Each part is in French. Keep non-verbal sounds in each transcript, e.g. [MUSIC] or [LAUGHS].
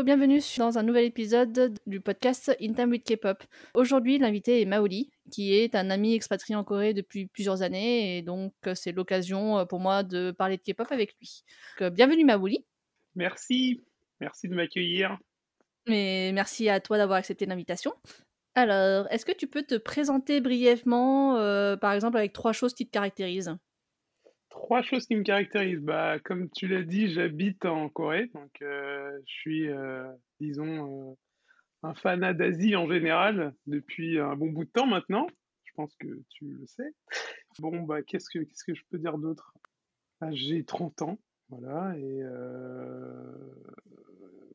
Hello, bienvenue dans un nouvel épisode du podcast In Time with K-pop. Aujourd'hui, l'invité est Maoli, qui est un ami expatrié en Corée depuis plusieurs années, et donc c'est l'occasion pour moi de parler de K-pop avec lui. Donc, bienvenue Maoli. Merci, merci de m'accueillir. Mais merci à toi d'avoir accepté l'invitation. Alors, est-ce que tu peux te présenter brièvement, euh, par exemple, avec trois choses qui te caractérisent? Trois choses qui me caractérisent. Bah, comme tu l'as dit, j'habite en Corée, donc euh, je suis, euh, disons, un fanat d'Asie en général depuis un bon bout de temps maintenant. Je pense que tu le sais. Bon, bah, qu'est-ce que, qu'est-ce que je peux dire d'autre? Bah, J'ai 30 ans, voilà, et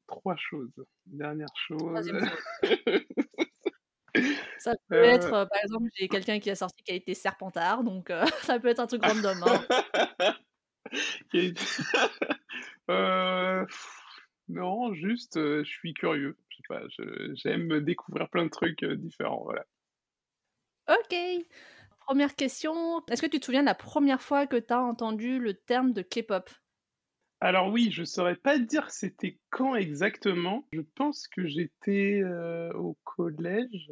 trois choses. Dernière chose. [LAUGHS] Ça [LAUGHS] peut être, euh, par exemple, j'ai quelqu'un qui a sorti qui a été Serpentard, donc euh, [LAUGHS] ça peut être un truc random. Hein. [LAUGHS] euh, non, juste, je suis curieux. J'aime découvrir plein de trucs différents, voilà. Ok. Première question, est-ce que tu te souviens de la première fois que tu as entendu le terme de K-pop? Alors oui, je saurais pas dire c'était quand exactement. Je pense que j'étais au collège.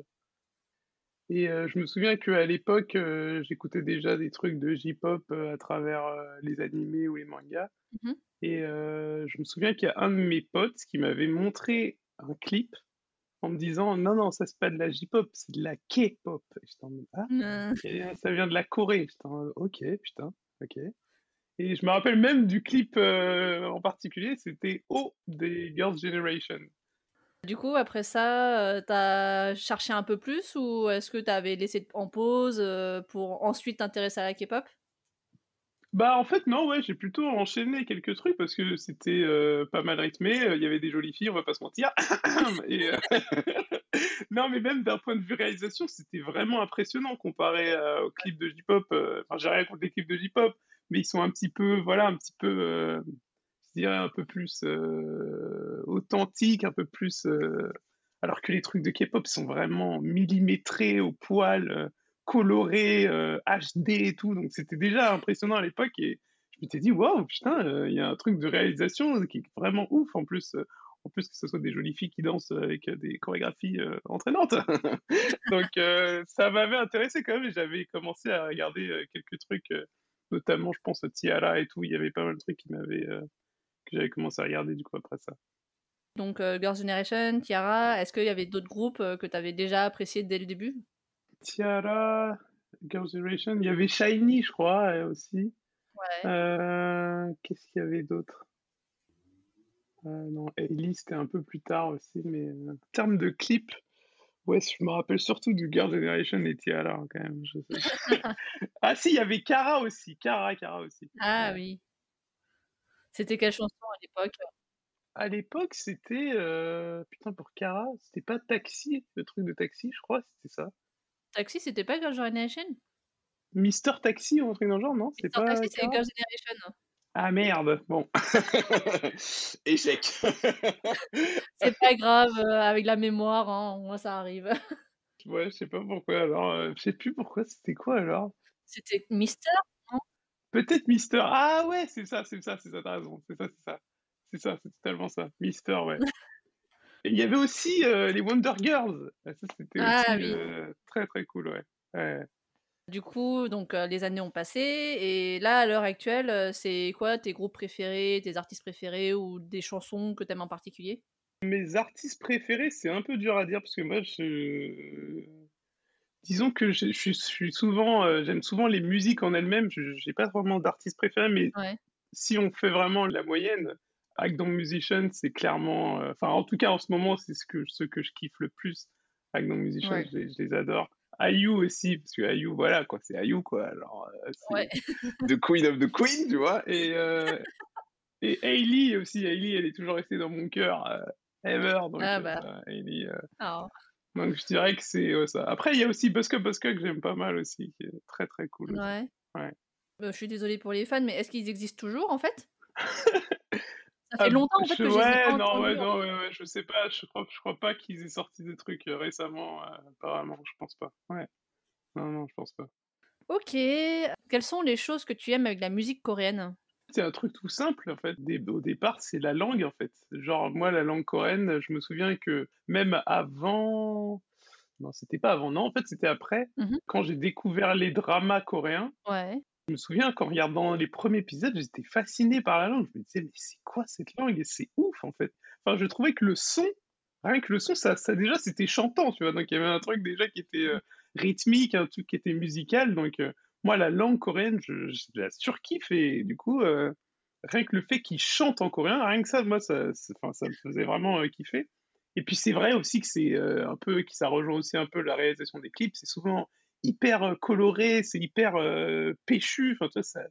Et je me souviens qu'à l'époque, j'écoutais déjà des trucs de J-pop à travers les animés ou les mangas. Mmh et je me souviens qu'il y a un de mes potes qui m'avait montré un clip en me disant non non ça c'est pas de la J-pop c'est de la K-pop. ah mmh. ça vient de la Corée. ok putain ok. Et je me rappelle même du clip en particulier, c'était O des Girls' Generation. Du coup, après ça, tu t'as cherché un peu plus ou est-ce que t'avais laissé en pause pour ensuite t'intéresser à la K-pop? Bah en fait non, ouais, j'ai plutôt enchaîné quelques trucs parce que c'était pas mal rythmé, il y avait des jolies filles, on va pas se mentir. [COUGHS] [LAUGHS] non mais même d'un point de vue réalisation, c'était vraiment impressionnant comparé au clip de J-pop. Enfin, j'ai rien contre les clips de J-pop, mais ils sont un petit peu, voilà, un petit peu un peu plus euh, authentique, un peu plus. Euh, alors que les trucs de K-pop sont vraiment millimétrés au poil, euh, colorés, HD et tout. Donc c'était déjà impressionnant à l'époque et je m'étais dit, waouh, putain, il y a un truc de réalisation qui est vraiment ouf en plus. en plus que ce soit des jolies filles qui dansent avec des chorégraphies entraînantes. [LAUGHS] Donc ça m'avait intéressé quand même et j'avais commencé à regarder quelques trucs, notamment je pense Tiara et tout. Il y avait pas mal de trucs qui m'avaient j'avais commencé à regarder du coup après ça. Donc euh, Girls' Generation, Tiara, est-ce qu'il y avait d'autres groupes euh, que tu avais déjà appréciés dès le début? Tiara, Girls' Generation, il y avait Shiny je crois aussi. Ouais. Euh, qu'est-ce qu'il y avait d'autre? Non, Ellie c'était un peu plus tard aussi, mais en termes de clips, ouais, je me rappelle surtout du Girls' Generation et Tiara hein, quand même. [LAUGHS] ah si, il y avait Kara aussi, Kara, Kara aussi. Ah oui. C'était quelle chanson à l'époque? À l'époque, c'était. Euh, putain, pour Cara, c'était pas Taxi, le truc de Taxi, je crois, c'était ça. Taxi, c'était pas Girl Generation? Mister Taxi ou un truc dans le genre, non? C'est pas. Taxi, c'est Girl Generation. Ah merde, bon. [LAUGHS] Échec. [LAUGHS] c'est pas grave, euh, avec la mémoire, hein, moi ça arrive. ouais, je sais pas pourquoi alors. Euh, je sais plus pourquoi, c'était quoi alors? C'était Mister? Peut-être Mister. Ah ouais, c'est ça, c'est ça, c'est ça, t'as raison. C'est ça, c'est ça. C'est ça, c'est totalement ça. Mister, ouais. [LAUGHS] Et il y avait aussi euh, les Wonder Girls. Ça, c'était ah aussi euh, très, très cool, ouais. Du coup, donc euh, les années ont passé et là, à l'heure actuelle, c'est quoi tes groupes préférés, tes artistes préférés ou des chansons que t'aimes en particulier? Mes artistes préférés, c'est un peu dur à dire parce que moi, je Disons que je, suis souvent, euh, j'aime souvent les musiques en elles-mêmes. Je n'ai pas vraiment d'artiste préféré, mais si on fait vraiment la moyenne, Agdon Musician, c'est clairement, euh, enfin en tout cas en ce moment, c'est ce que ce que je kiffe le plus. Agdon Musician, je, les adore. IU aussi, parce que IU, voilà quoi, c'est IU quoi. Alors, euh, c'est [LAUGHS] the Queen of the Queen, tu vois. Et et Hailey aussi, Hailey, elle est toujours restée dans mon cœur ever. Donc, ah bah. Hailey, oh. Donc je dirais que c'est ça. Après, il y a aussi Buska Buska que j'aime pas mal aussi, qui est très très cool. Ouais. ouais. Bah, je suis désolée pour les fans, mais est-ce qu'ils existent toujours en fait? [LAUGHS] Ça fait longtemps en fait que je ouais, pas non, ouais, non, ouais, ouais, je sais pas, je crois, je crois pas qu'ils aient sorti des trucs récemment, euh, apparemment, je pense pas. Ouais. Non, non, je pense pas. Ok. Quelles sont les choses que tu aimes avec la musique coréenne? C'est un truc tout simple, en fait. au départ, c'est la langue, en fait. Genre, moi, la langue coréenne, je me souviens que même avant. Non, c'était pas avant, non, en fait, c'était après. Mmh quand j'ai découvert les dramas coréens, Ouais. je me souviens qu'en regardant les premiers épisodes, j'étais fasciné par la langue. Je me disais, mais c'est quoi cette langue? Et c'est ouf, en fait. Enfin, je trouvais que le son, rien que le son, ça, ça déjà, c'était chantant, tu vois. Donc, il y avait un truc déjà qui était euh, rythmique, un truc qui était musical. Donc, euh, moi, la langue coréenne, je, je la surkiffe. Et du coup, euh, rien que le fait qu'ils chantent en coréen, rien que ça, moi, ça, ça me faisait vraiment kiffer. Et puis, c'est vrai aussi que c'est un peu, que ça rejoint aussi un peu la réalisation des clips. C'est souvent hyper coloré, c'est hyper péchu. Enfin, tu vois, ça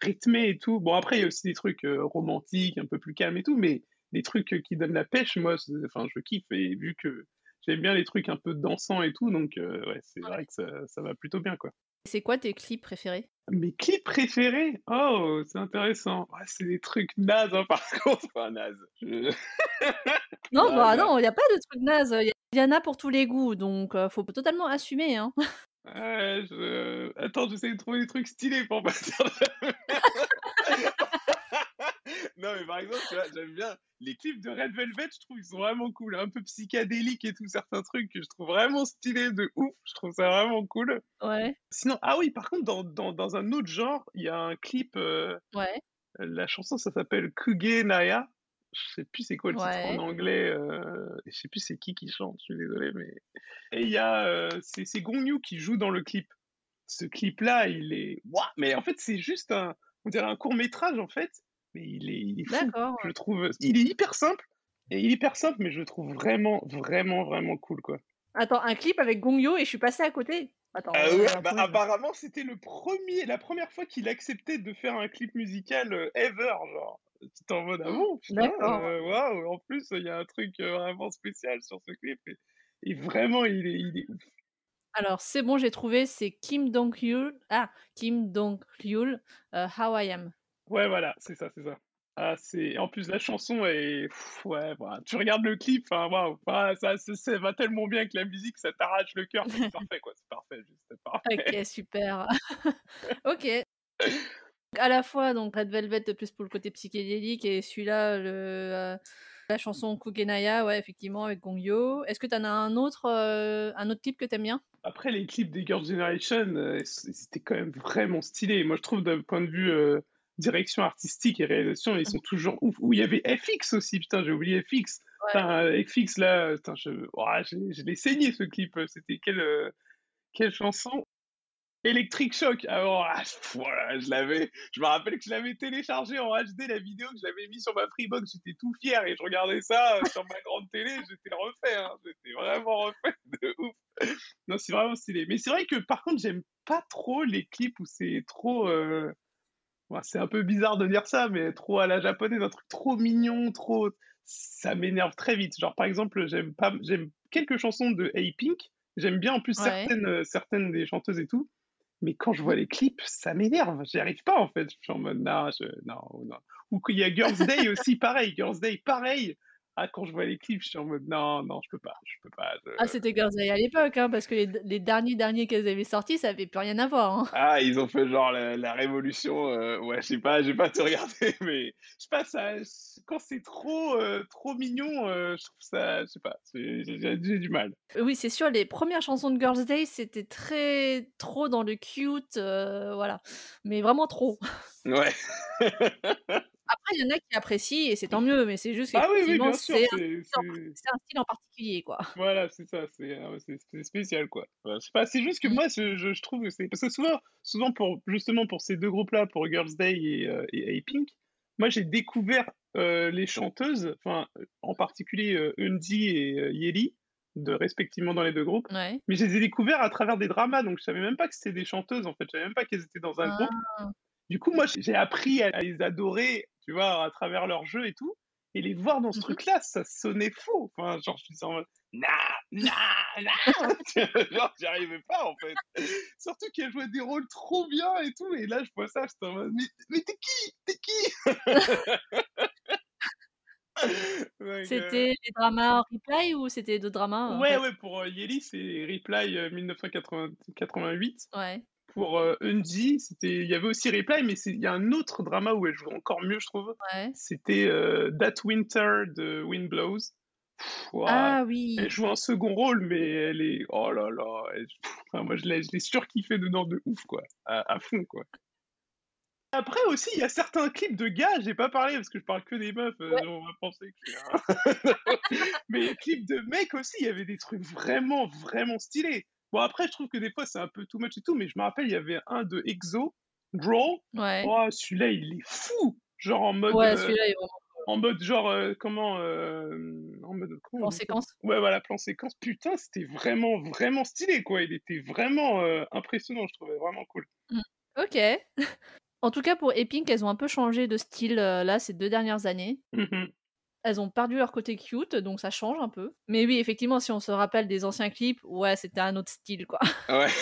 rythmé et tout. Bon, après, il y a aussi des trucs romantiques, un peu plus calmes et tout, mais des trucs qui donnent la pêche, moi, enfin, je kiffe. Et vu que j'aime bien les trucs un peu dansants et tout, donc ouais, c'est vrai que ça, ça, va plutôt bien, quoi. C'est quoi tes clips préférés? Mes clips préférés? Oh, c'est intéressant. c'est des trucs nazes, hein, [LAUGHS] par contre. Enfin, nazes. [LAUGHS] non, bah non, il n'y a pas de trucs nazes. Il y en a pour tous les goûts, donc faut totalement assumer. Hein. Ouais, je... Attends, j'essaie de trouver des trucs stylés pour pas dire [LAUGHS] non, mais par exemple, j'aime bien les clips de Red Velvet, je trouve qu'ils sont vraiment cool, un peu psychédéliques et tout, certains trucs que je trouve vraiment stylés de ouf, je trouve ça vraiment cool. Ouais. Sinon, ah oui, par contre, dans, dans, dans un autre genre, il y a un clip, euh, ouais. la chanson, ça s'appelle Kuge Naya, je sais plus c'est quoi le titre en anglais, euh, je sais plus c'est qui qui chante, je suis désolé, mais... Et il y a, euh, c'est Gong Yu qui joue dans le clip. Ce clip-là, il est... mais en fait, c'est juste un, on dirait un court-métrage, en fait, mais il est, il est fou. Je trouve, il est hyper simple, et il est hyper simple, mais je le trouve vraiment, vraiment, vraiment cool, quoi. Attends, un clip avec Gongyo et je suis passé à côté? Attends, ah ouais, bah, apparemment c'était le premier, la première fois qu'il acceptait de faire un clip musical euh, ever, genre. Tu en mode ah bon, euh, waouh, en plus il y a un truc euh, vraiment spécial sur ce clip et, vraiment il est, il est ouf. Alors c'est bon, j'ai trouvé, c'est Kim Dong-hyul, ah Kim Dong-hyul, How I Am. Ouais, voilà, c'est ça, c'est ça. Ah, c'est... En plus, la chanson est. ouais, bah, tu regardes le clip, enfin, waouh, ça, ça, va tellement bien que la musique, ça t'arrache le cœur. C'est parfait, quoi. C'est parfait, juste parfait. Ok, super. [LAUGHS] ok. À la fois, donc, Red Velvet, plus pour le côté psychédélique, et celui-là, le, euh, la chanson Kugenaya, ouais, effectivement, avec Gongyo. Est-ce que tu en as un autre, euh, un autre clip que t'aimes bien? Après, les clips des Girls' Generation, euh, c'était quand même vraiment stylé. Moi, je trouve, d'un point de vue direction artistique et réalisation, ils sont toujours ouf. Où il y avait FX aussi, putain, j'ai oublié FX. FX là, putain, je, je, l'ai saigné ce clip. C'était quelle, euh, quelle chanson? Electric Shock. Alors, ah, voilà, je l'avais. Je me rappelle que je l'avais téléchargé en HD la vidéo que j'avais mis sur ma Freebox. J'étais tout fier et je regardais ça euh, sur ma grande télé. J'étais refait. Hein. J'étais vraiment refait [LAUGHS] de ouf. Non, c'est vraiment stylé. Mais c'est vrai que par contre, j'aime pas trop les clips où c'est trop. Euh, c'est un peu bizarre de dire ça, mais trop à la japonaise, un truc trop mignon, trop. Ça m'énerve très vite. Genre, par exemple, j'aime pas, j'aime quelques chansons de A-Pink. J'aime bien en plus certaines, euh, certaines des chanteuses et tout. Mais quand je vois les clips, ça m'énerve. J'y arrive pas en fait. Je suis en mode non, non, non. Ou qu'il y a Girls' Day aussi, pareil. Girls' Day, pareil. Ah, quand je vois les clips, je suis en mode non, non, je peux pas, je peux pas. Ah, c'était Girls' Day à l'époque, hein, parce que les, les, derniers derniers qu'elles avaient sortis, ça avait plus rien à voir. Hein. Ah, ils ont fait genre la, révolution. Euh, ouais, je sais pas, j'ai pas tout regardé, [LAUGHS] mais je sais pas, ça, quand c'est trop, euh, trop mignon, euh, je trouve ça, je sais pas, j'ai du mal. Oui, c'est sûr, les premières chansons de Girls' Day, c'était très trop dans le cute, voilà, mais vraiment trop. Ouais. [LAUGHS] Après, il y en a qui apprécient et c'est tant mieux, mais c'est juste que ah oui, c'est un, style en particulier, quoi. [LAUGHS] Voilà, c'est ça, c'est ah spécial, quoi. c'est juste que moi, je, je trouve que c'est parce que souvent, souvent pour justement pour ces deux groupes-là, pour Girls' Day et, euh, et, Pink, moi j'ai découvert euh, les chanteuses, enfin en particulier euh, Undi et euh, Yeli, de respectivement dans les deux groupes. Mais je les ai découverts à travers des dramas, donc je savais même pas que c'était des chanteuses en fait, je savais même pas qu'elles étaient dans un groupe. Ah. Du coup, moi, j'ai appris à les adorer tu vois, à travers leur jeu et tout. Et les voir dans ce mmh truc-là, ça sonnait faux. Enfin, genre, je suis en mode, nah, nah, nah. [LAUGHS] genre, j'y arrivais pas, en fait. Surtout qu'elle jouait des rôles trop bien et tout. Et là, je vois ça, j'étais en mode, mais, mais t'es qui? T'es qui? [LAUGHS] C'était les dramas Replay ou c'était d'autres dramas Ouais, ouais, pour euh, Yeli, c'est Replay 1988. Ouais. Pour euh, Unji, c'était, il y avait aussi Reply, mais il y a un autre drama où elle joue encore mieux, je trouve. Ouais. C'était euh, That Winter de Wind Blows. Pff, Ah oui. Elle joue un second rôle, mais elle est, oh là là, elle- pff, enfin, moi je l'ai, je l'ai surkiffé dedans de ouf, quoi, à, à fond, quoi. Après aussi, il y a certains clips de gars, j'ai pas parlé parce que je parle que des meufs, euh, Ouais. on va penser que je suis un... [LAUGHS] Mais clips de mecs aussi, il y avait des trucs vraiment, vraiment stylés. Bon, après, je trouve que des fois, c'est un peu too much et tout, mais je me rappelle, il y avait un de EXO, Growl. Ouais. Oh, celui-là, il est fou! Genre en mode, Ouais, euh, celui-là est vraiment en mode genre, euh, comment, euh, en mode, comment ça séquence. Ouais, voilà, plan séquence. Putain, c'était vraiment, vraiment stylé, quoi. Il était vraiment euh, impressionnant, je trouvais vraiment cool. Ok. [LAUGHS] En tout cas, pour Epic, elles ont un peu changé de style là ces deux dernières années. Mhm. Elles ont perdu leur côté cute, donc ça change un peu. Mais oui, effectivement, si on se rappelle des anciens clips, ouais, c'était un autre style, quoi. [LAUGHS] Ouais.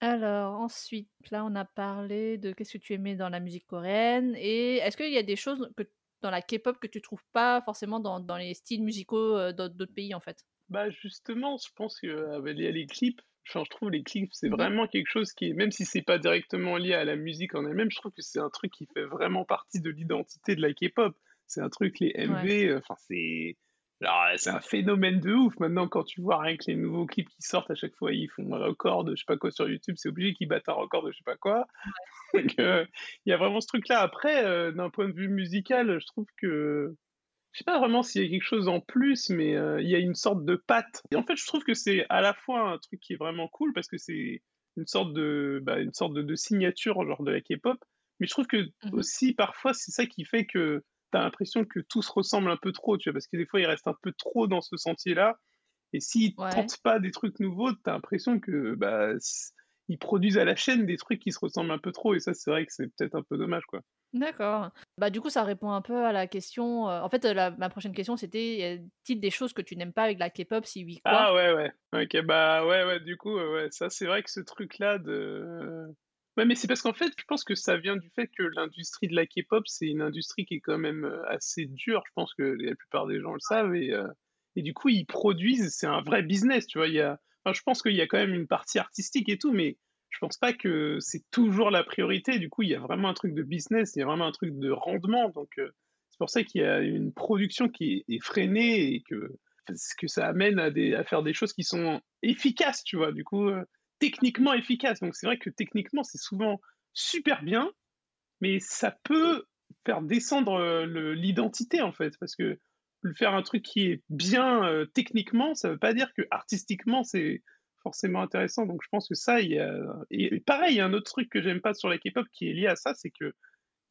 Alors, ensuite, là, on a parlé de qu'est-ce que tu aimais dans la musique coréenne. Et est-ce qu'il y a des choses que, dans la K-pop que tu trouves pas forcément dans, dans les styles musicaux euh, d'autres pays, en fait? Bah justement, je pense que euh, bah, les clips, enfin, je trouve les clips, c'est Mhm. vraiment quelque chose qui est, même si c'est pas directement lié à la musique en elle-même, je trouve que c'est un truc qui fait vraiment partie de l'identité de la K-pop. C'est un truc, les MV, euh, enfin c'est, genre, c'est un phénomène de ouf. Maintenant, quand tu vois rien que les nouveaux clips qui sortent à chaque fois, ils font un record de je sais pas quoi sur YouTube, c'est obligé qu'ils battent un record de je sais pas quoi. [LAUGHS] Euh, il y a vraiment ce truc-là. Après, euh, d'un point de vue musical, je trouve que je sais pas vraiment s'il y a quelque chose en plus, mais euh, il y a une sorte de patte. Et en fait, je trouve que c'est à la fois un truc qui est vraiment cool parce que c'est une sorte de, bah, une sorte de, de signature genre de la K-pop, mais je trouve que Mhm. aussi parfois c'est ça qui fait que t'as l'impression que tout se ressemble un peu trop, tu vois, parce que des fois ils restent un peu trop dans ce sentier-là. Et s'ils Ouais. tentent pas des trucs nouveaux, t'as l'impression que bah ils produisent à la chaîne des trucs qui se ressemblent un peu trop, et ça c'est vrai que c'est peut-être un peu dommage, quoi. D'accord. Bah du coup, ça répond un peu à la question. euh, En fait, euh, la- ma prochaine question, c'était y a-t-il des choses que tu n'aimes pas avec la K-pop Si oui, quoi? Ah ouais, ouais. Ok, bah ouais, ouais, du coup, euh, ouais, ça c'est vrai que ce truc-là de... Ouais, mais c'est parce qu'en fait, je pense que ça vient du fait que l'industrie de la K-pop, c'est une industrie qui est quand même euh, assez dure, je pense que la plupart des gens le savent, et, euh, et du coup, ils produisent, c'est un vrai business, tu vois, il y a... enfin, je pense qu'il y a quand même une partie artistique et tout, mais je pense pas que c'est toujours la priorité, du coup, il y a vraiment un truc de business, il y a vraiment un truc de rendement, donc euh, c'est pour ça qu'il y a une production qui est, freinée et que parce que ça amène à, des, à faire des choses qui sont efficaces, tu vois, du coup, euh, techniquement efficaces. Donc c'est vrai que techniquement, c'est souvent super bien, mais ça peut faire descendre euh, l'identité, en fait, parce que faire un truc qui est bien euh, techniquement, ça veut pas dire que artistiquement, c'est forcément intéressant. Donc je pense que ça, il y a... Et pareil, il y a un autre truc que j'aime pas sur la K-pop qui est lié à ça, c'est que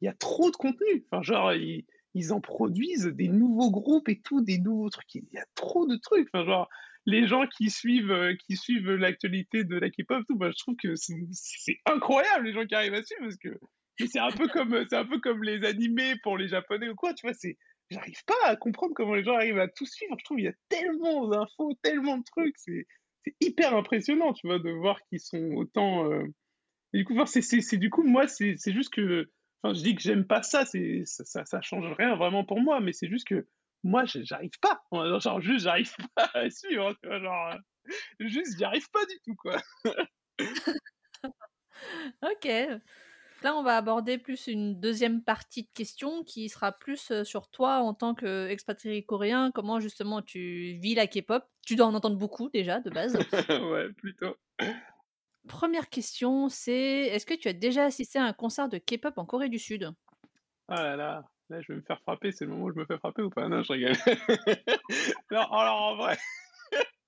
il y a trop de contenu. Enfin, genre, ils, ils en produisent des nouveaux groupes et tout, des nouveaux trucs. Il y a trop de trucs. Enfin, genre, les gens qui suivent, euh, qui suivent l'actualité de la K-pop, tout, bah, je trouve que c'est incroyable les gens qui arrivent à suivre parce que c'est un peu comme c'est un peu comme les animés pour les japonais ou quoi. Tu vois, c'est j'arrive pas à comprendre comment les gens arrivent à tout suivre. Je trouve il y a tellement d'infos, tellement de trucs. C'est hyper impressionnant, tu vois, de voir qu'ils sont autant. euh, et du coup, enfin, c'est du coup moi c'est c'est juste que Enfin, je dis que j'aime pas ça, c'est ça, ça, ça change rien vraiment pour moi, mais c'est juste que moi, j'arrive pas. [LAUGHS] Genre, juste, j'arrive pas à suivre. Genre, euh, juste, j'y arrive pas du tout, quoi. [LAUGHS] Ok. Là, on va aborder plus une deuxième partie de questions qui sera plus euh, sur toi en tant qu'expatrié coréen, comment justement tu vis la K-pop? Tu dois en entendre beaucoup déjà de base. [LAUGHS] ouais, plutôt. Première question, c'est est-ce que tu as déjà assisté à un concert de K-pop en Corée du Sud? Ah là là, là, je vais me faire frapper. C'est le moment où je me fais frapper ou pas? Non, je rigole. [LAUGHS] non, alors en vrai.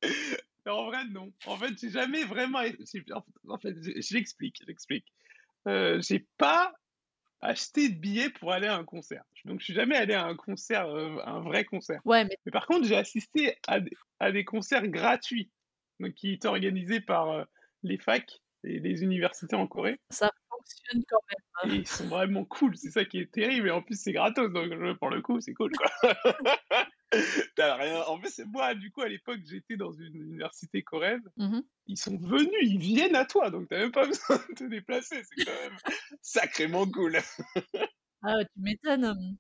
[LAUGHS] en vrai, non. En fait, j'ai jamais vraiment. j'ai- En fait, j'explique, j'explique. Euh, j'ai pas acheté de billets pour aller à un concert. Donc, je suis jamais allé à un concert, euh, un vrai concert. Ouais, mais Mais par contre, j'ai assisté à des, à des concerts gratuits, donc qui étaient organisés par euh, les facs et les universités en Corée. ça fonctionne quand même. Et ils sont vraiment cool, c'est ça qui est terrible. Et en plus, c'est gratos, donc euh, pour le coup, c'est cool, quoi. [LAUGHS] T'as rien. En fait, c'est moi, du coup, à l'époque, j'étais dans une université coréenne. Mhm. Ils sont venus, ils viennent à toi, donc t'as même pas [LAUGHS] besoin de te déplacer. C'est quand même sacrément cool. [LAUGHS] Ah, tu m'étonnes.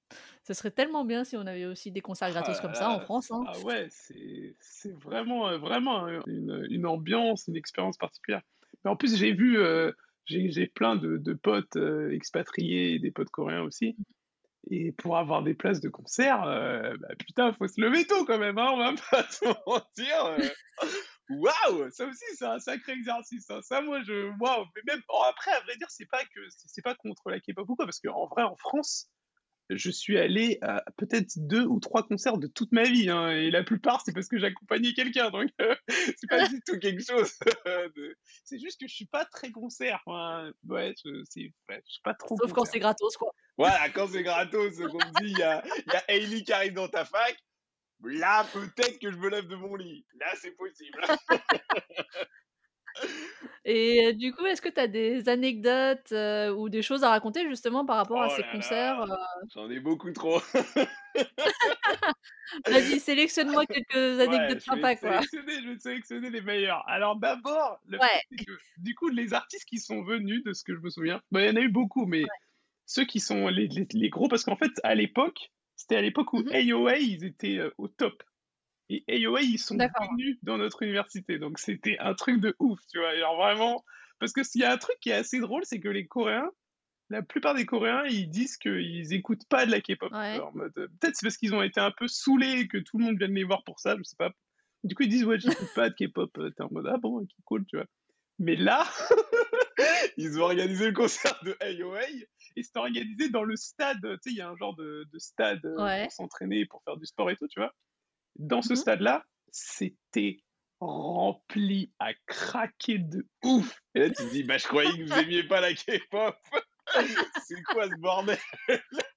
Ce serait tellement bien si on avait aussi des concerts gratos Ah comme ça en France. hein. Ah ouais, c'est vraiment, euh, vraiment une, une ambiance, une expérience particulière. Mais en plus, j'ai vu, euh, j'ai plein de, de potes euh, expatriés des potes coréens aussi. Et pour avoir des places de concert, euh, bah, putain, faut se lever tôt quand même, hein, on va [LAUGHS] pas se mentir. euh. Waouh, ça aussi, c'est un sacré exercice. hein. Ça, moi, je, waouh. Mais même oh, après, à vrai dire, c'est pas que c'est pas contre la K-pop ou quoi, parce qu'en vrai, en France, je suis allé à peut-être deux ou trois concerts de toute ma vie, hein, et la plupart, c'est parce que j'accompagnais quelqu'un, donc euh, [LAUGHS] c'est pas du [LAUGHS] tout quelque chose. [LAUGHS] de- C'est juste que je suis pas très concert. Ouais, je, c'est, ouais, je suis pas trop. Sauf quand c'est gratos, quoi. Voilà, quand c'est gratos, qu'on me dit, il y a, y a Hailey qui arrive dans ta fac, là, peut-être que je me lève de mon lit. Là, c'est possible. Et euh, du coup, est-ce que tu as des anecdotes euh, ou des choses à raconter justement par rapport à Oh ces concerts euh? j'en ai beaucoup trop. [LAUGHS] Vas-y, sélectionne-moi quelques anecdotes sympas, quoi. sélectionner, je vais te sélectionner les meilleurs. Alors d'abord, Ouais. du coup, les artistes qui sont venus, de ce que je me souviens, bah, il y en a eu beaucoup, mais ceux qui sont les, les- les gros, parce qu'en fait, à l'époque, c'était à l'époque où Mhm. AOA, ils étaient euh, au top. Et AOA, ils sont venus dans notre université. Donc c'était un truc de ouf, tu vois. Alors vraiment, parce que s'il y a un truc qui est assez drôle, c'est que les Coréens, la plupart des Coréens, ils disent qu'ils écoutent pas de la K-pop. Ouais. Euh, Peut-être c'est parce qu'ils ont été un peu saoulés et que tout le monde vienne les voir pour ça, je sais pas. Du coup, ils disent, ouais, j'écoute pas de K-pop. Euh, T'es en mode, ah bon, ok, cool, tu vois. Mais là, [LAUGHS] ils ont organisé le concert de AOA et c'était organisé dans le stade. Tu sais, il y a un genre de, de stade euh, Ouais. pour s'entraîner, pour faire du sport et tout, tu vois. Dans ce Mhm. stade-là, c'était rempli à craquer de ouf. Et là, tu te dis, bah, je croyais que vous aimiez pas la K-pop. [LAUGHS] C'est quoi ce bordel? [LAUGHS]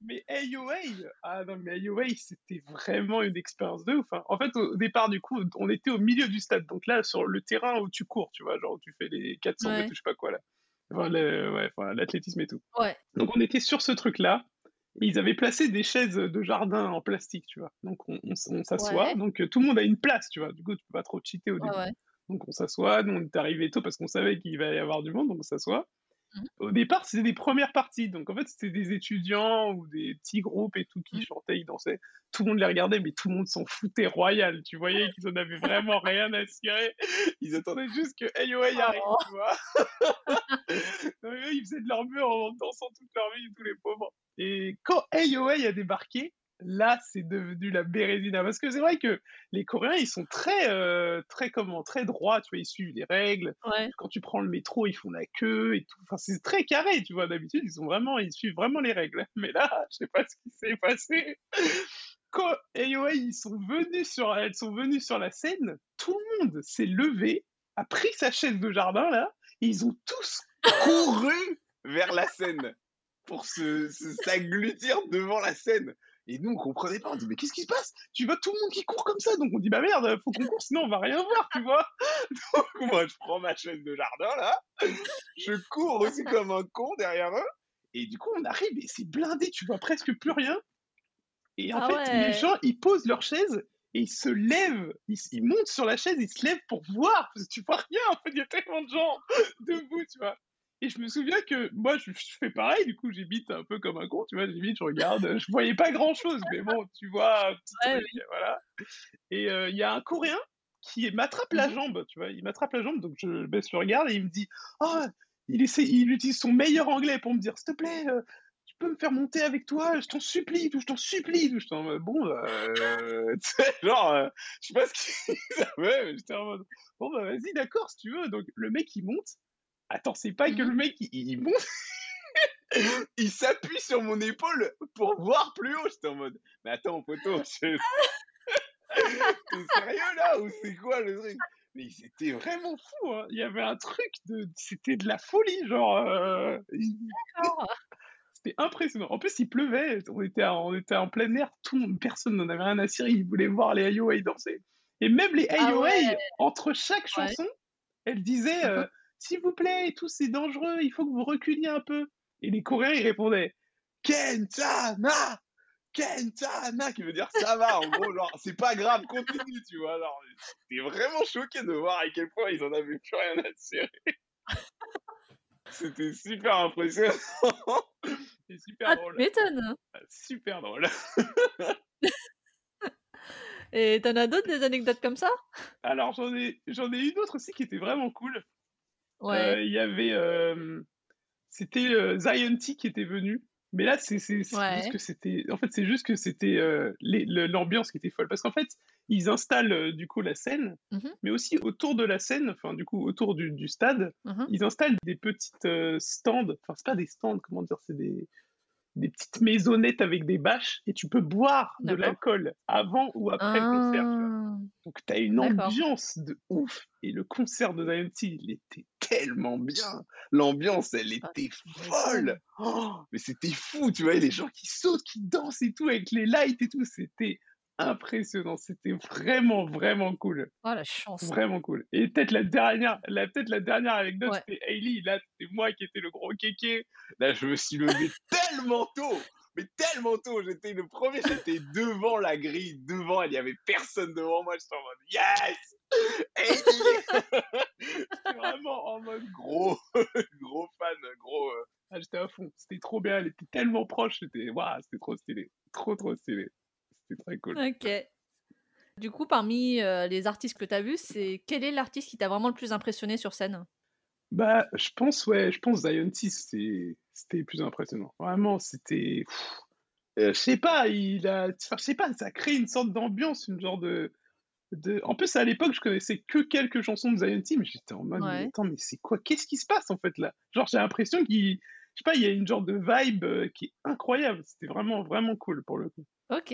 Mais AOA, ah non, mais AOA, c'était vraiment une expérience de ouf. hein. En fait, au départ, du coup, on était au milieu du stade. Donc là, sur le terrain où tu cours, tu vois, genre où tu fais les 400 Ouais. mètres, ou je sais pas quoi, là. Enfin, le- ouais, enfin, l'athlétisme et tout. Ouais. Donc on était sur ce truc-là. Ils avaient placé des chaises de jardin en plastique, tu vois. Donc on, on s- on s'assoit. Ouais. Donc tout le monde a une place, tu vois. Du coup, tu peux pas trop cheater au Ouais, début. ouais. Donc on s'assoit. Nous, on est arrivé tôt parce qu'on savait qu'il va y avoir du monde, donc on s'assoit. Mhm. Au départ, c'était des premières parties. Donc en fait, c'était des étudiants ou des petits groupes et tout qui Mhm. chantaient, ils dansaient. Tout le monde les regardait, mais tout le monde s'en foutait royal. Tu voyais qu'ils en avaient vraiment rien à cirer. Ils attendaient juste que AOA y arrive, Oh. tu vois. [LAUGHS] Non, mais eux, ils faisaient de leur mieux en dansant toute leur vie, tous les pauvres. Et quand AOA a débarqué, là, c'est devenu la bérésina. Parce que c'est vrai que les Coréens, ils sont très, euh, très, comment, très droits, tu vois, ils suivent les règles. Ouais. Quand tu prends le métro, ils font la queue et tout. Enfin, c'est très carré, tu vois, d'habitude, ils sont vraiment, ils suivent vraiment les règles. [LAUGHS] Mais là, je sais pas ce qui s'est passé. Quand AOA, ils sont venus sur, elles sont venues sur la scène, tout le monde s'est levé, a pris sa chaise de jardin, là, et ils ont tous couru [LAUGHS] vers la scène pour se, devant la scène. Et nous, on comprenait pas. On dit, mais qu'est-ce qui se passe? Tu vois tout le monde qui court comme ça. Donc on dit, bah merde, faut qu'on court, sinon on va rien voir, tu vois. [LAUGHS] Donc moi, je prends ma chaise de jardin, là. Je cours aussi comme un con derrière eux. Et du coup, on arrive et c'est blindé, tu vois presque plus rien. Et en Ah fait, ouais. les gens, ils posent leur chaise et ils se lèvent. Ils montent sur la chaise, ils se lèvent pour voir. Parce que tu vois rien, en fait, il y a tellement de gens [LAUGHS] debout, tu vois. Et je me souviens que moi, je, je fais pareil, du coup, j'habite un peu comme un con, tu vois, j'habite, je regarde, je voyais pas grand chose, mais bon, tu vois, petit Ouais, truc, voilà. Et euh, il y a un Coréen qui m'attrape la Mhm. jambe, tu vois, il m'attrape la jambe, donc je baisse le regard et il me dit, oh, il, essaie, il utilise son meilleur anglais pour me dire, s'il te plaît, euh, tu peux me faire monter avec toi, je t'en supplie, tout, je t'en supplie, tout, je t'en bon, euh, [LAUGHS] tu sais, genre, euh, je sais pas ce qu'il [LAUGHS] savait, mais j'étais en mode, bon, bah, vas-y, d'accord, si tu veux. Donc, le mec, il monte. Attends, c'est pas que Mhm. le mec, il, il monte. [LAUGHS] il s'appuie sur mon épaule pour voir plus haut. J'étais en mode, mais attends, poteau, [LAUGHS] je- t'es sérieux là ou c'est quoi le truc? Mais c'était vraiment fou. Hein. Il y avait un truc de, c'était de la folie, genre. euh. C'était impressionnant. En plus, il pleuvait. On était, en- on était en plein air. Tout, monde- personne n'en avait rien à cirer. Ils voulaient voir les IOA danser. Et même les Ah IOA, ouais. entre chaque Ouais. chanson, elle disait euh, S'il vous plaît, et tout, c'est dangereux. Il faut que vous reculiez un peu. Et les Coréens, ils répondaient Kentana Kentana Qui veut dire ça va. En gros, genre, c'est pas grave, continue, tu vois. Alors, j'étais vraiment choqué de voir à quel point ils en avaient plus rien à cirer. [LAUGHS] C'était super impressionnant. [LAUGHS] Et super Ah, drôle. m'étonnes. Super drôle. [LAUGHS] Et t'en as d'autres des anecdotes comme ça? Alors j'en ai, j'en ai une autre aussi qui était vraiment cool. Ouais. Il y avait. c'était Zion T qui était venu. Mais là, c'est juste que c'était. En fait, c'est juste que c'était l'ambiance qui était folle. Parce qu'en fait, ils installent du coup la scène, mmh mais aussi autour de la scène, enfin, du coup, autour du, stade, mmh ils installent des petites stands. Enfin, c'est pas des stands, comment dire, c'est des des petites maisonnettes avec des bâches et tu peux boire de l'alcool avant ou après le concert. Ah. Donc tu as une ambiance de ouf. Et le concert de Zion il était tellement bien. L'ambiance, elle Ah, était folle. Oh, mais c'était fou, tu vois, les gens qui sautent, qui dansent et tout, avec les lights et tout. C'était impressionnant. C'était vraiment, vraiment cool. Oh la chance. Vraiment cool. Et peut-être la dernière, la, peut-être la dernière anecdote, c'était Hailey. Là, c'était moi qui étais le gros kéké. Là, je me suis levé [LAUGHS] tellement tôt. Mais tellement tôt, j'étais le premier, j'étais devant la grille, devant, il n'y avait personne devant moi, j'étais en mode yes! Hailey! [LAUGHS] vraiment en mode gros, [LAUGHS] gros fan, gros. euh, Ah, j'étais à fond, c'était trop bien, elle était tellement proche, c'était waouh, c'était trop stylé, trop trop stylé. Très cool. Ok. Du coup, parmi euh, les artistes que tu as vus, c'est quel est l'artiste qui t'a vraiment le plus impressionné sur scène? Bah, je pense, ouais, je pense Zion T, c'était c'était le plus impressionnant. Vraiment, c'était. euh, je sais pas, il a. je sais pas, ça crée une sorte d'ambiance, une genre de. de... En plus, à l'époque, je connaissais que quelques chansons de Zion T, mais j'étais en mode, mais attends, mais c'est quoi Qu'est-ce qui se passe en fait là? Genre, j'ai l'impression qu'il. Je sais pas, il y a une genre de vibe euh, qui est incroyable. C'était vraiment, vraiment cool pour le coup. Ok.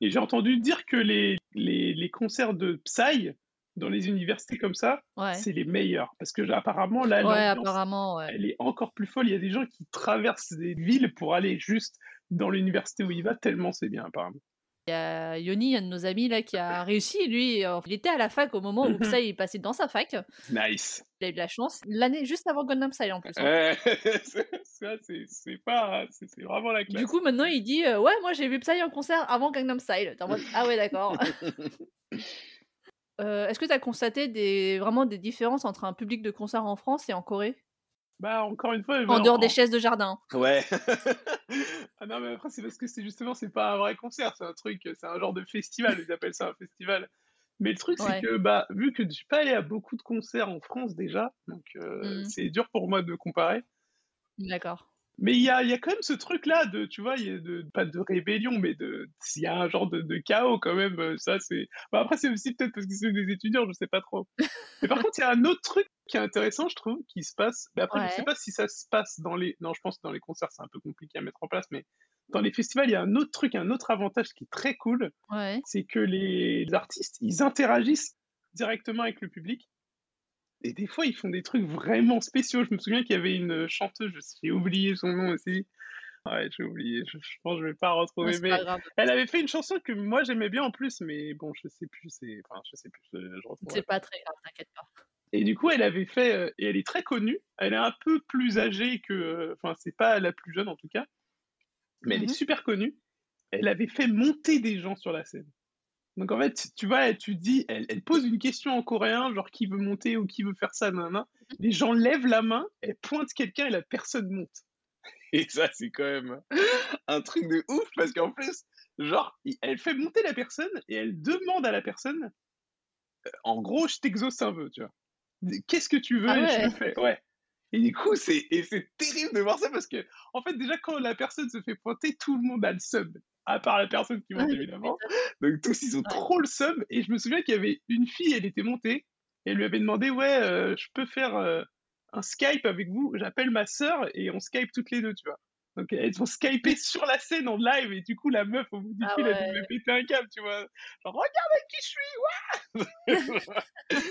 Et j'ai entendu dire que les, les, les concerts de Psy dans les universités comme ça, Ouais. c'est les meilleurs. Parce que apparemment, là, Ouais, l'ambiance, apparemment, ouais. elle est encore plus folle. Il y a des gens qui traversent des villes pour aller juste dans l'université où il va, tellement c'est bien, apparemment. Il y a Yoni, un de nos amis, là, qui a réussi. Lui, euh, il était à la fac au moment où [CLEARS THROAT] Psy est passé dans sa fac. Nice. Il a eu de la chance. L'année juste avant Gundam Style en plus. hein. C'est- [LAUGHS] ça, c'est c'est pas. C'est vraiment la classe. Du coup, maintenant, il dit euh, Ouais, moi j'ai vu Psy en concert avant Gangnam Style. T'es en mode Ah ouais, d'accord. [LAUGHS] Euh, Est-ce que tu as constaté des, vraiment des différences entre un public de concert en France et en Corée? Bah, encore une fois. En bah, dehors des chaises de jardin. Ouais. [LAUGHS] ah non, mais après, c'est parce que c'est justement, c'est pas un vrai concert, c'est un truc, c'est un genre de festival, ils appellent ça un festival. Mais le truc, Ouais. c'est que, bah, vu que je suis pas allé à beaucoup de concerts en France déjà, donc euh, Mhm. c'est dur pour moi de comparer. D'accord. Mais il y a, il y a quand même ce truc-là de, tu vois, il y a de, pas de rébellion, mais de, il y a un genre de, de chaos quand même. euh, Ça, c'est. Bah après, c'est aussi peut-être parce que c'est des étudiants, je sais pas trop. [LAUGHS] Mais par contre, il y a un autre truc qui est intéressant, je trouve, qui se passe. Mais après, je sais Ouais. pas si ça se passe dans les. Non, je pense que dans les concerts, c'est un peu compliqué à mettre en place, mais dans les festivals, il y a un autre truc, un autre avantage qui est très cool, Ouais. c'est que les artistes, ils interagissent directement avec le public. Et des fois, ils font des trucs vraiment spéciaux. Je me souviens qu'il y avait une chanteuse, j'ai oublié son nom aussi. Ouais, j'ai oublié, je, je pense que je vais pas retrouver. mais pas elle avait fait une chanson que moi j'aimais bien en plus, mais bon, je sais plus, c'est. Enfin, je sais plus, je, je. C'est pas très grave, t'inquiète pas. Et du coup, elle avait fait, euh, et elle est très connue. Elle est un peu plus âgée que, euh, enfin, c'est pas la plus jeune en tout cas, mais elle Mhm. est super connue. Elle avait fait monter des gens sur la scène. Donc en fait, tu vois, tu dis, elle, elle pose une question en coréen, genre qui veut monter ou qui veut faire ça, nanana. Les gens lèvent la main, elle pointe quelqu'un et la personne monte. [LAUGHS] Et ça, c'est quand même un truc de ouf parce qu'en plus, genre, elle fait monter la personne et elle demande à la personne, euh, en gros, je t'exauce un vœu, tu vois. Qu'est-ce que tu veux? Ah et je le fais. Ouais. Et du coup, c'est terrible de voir ça parce que, en fait, déjà, quand la personne se fait pointer, tout le monde a le sub. À part la personne qui monte, évidemment. Donc, tous, ils ont trop le sub. Et je me souviens qu'il y avait une fille, elle était montée. Et elle lui avait demandé Ouais, euh, je peux faire euh, un Skype avec vous? J'appelle ma sœur et on Skype toutes les deux, tu vois. Donc, elles ont Skypé [LAUGHS] sur la scène en live. Et du coup, la meuf, au bout du Ah fil, elle ouais. devait péter un câble, tu vois. Genre, regardez qui je suis, [LAUGHS] [LAUGHS] ouais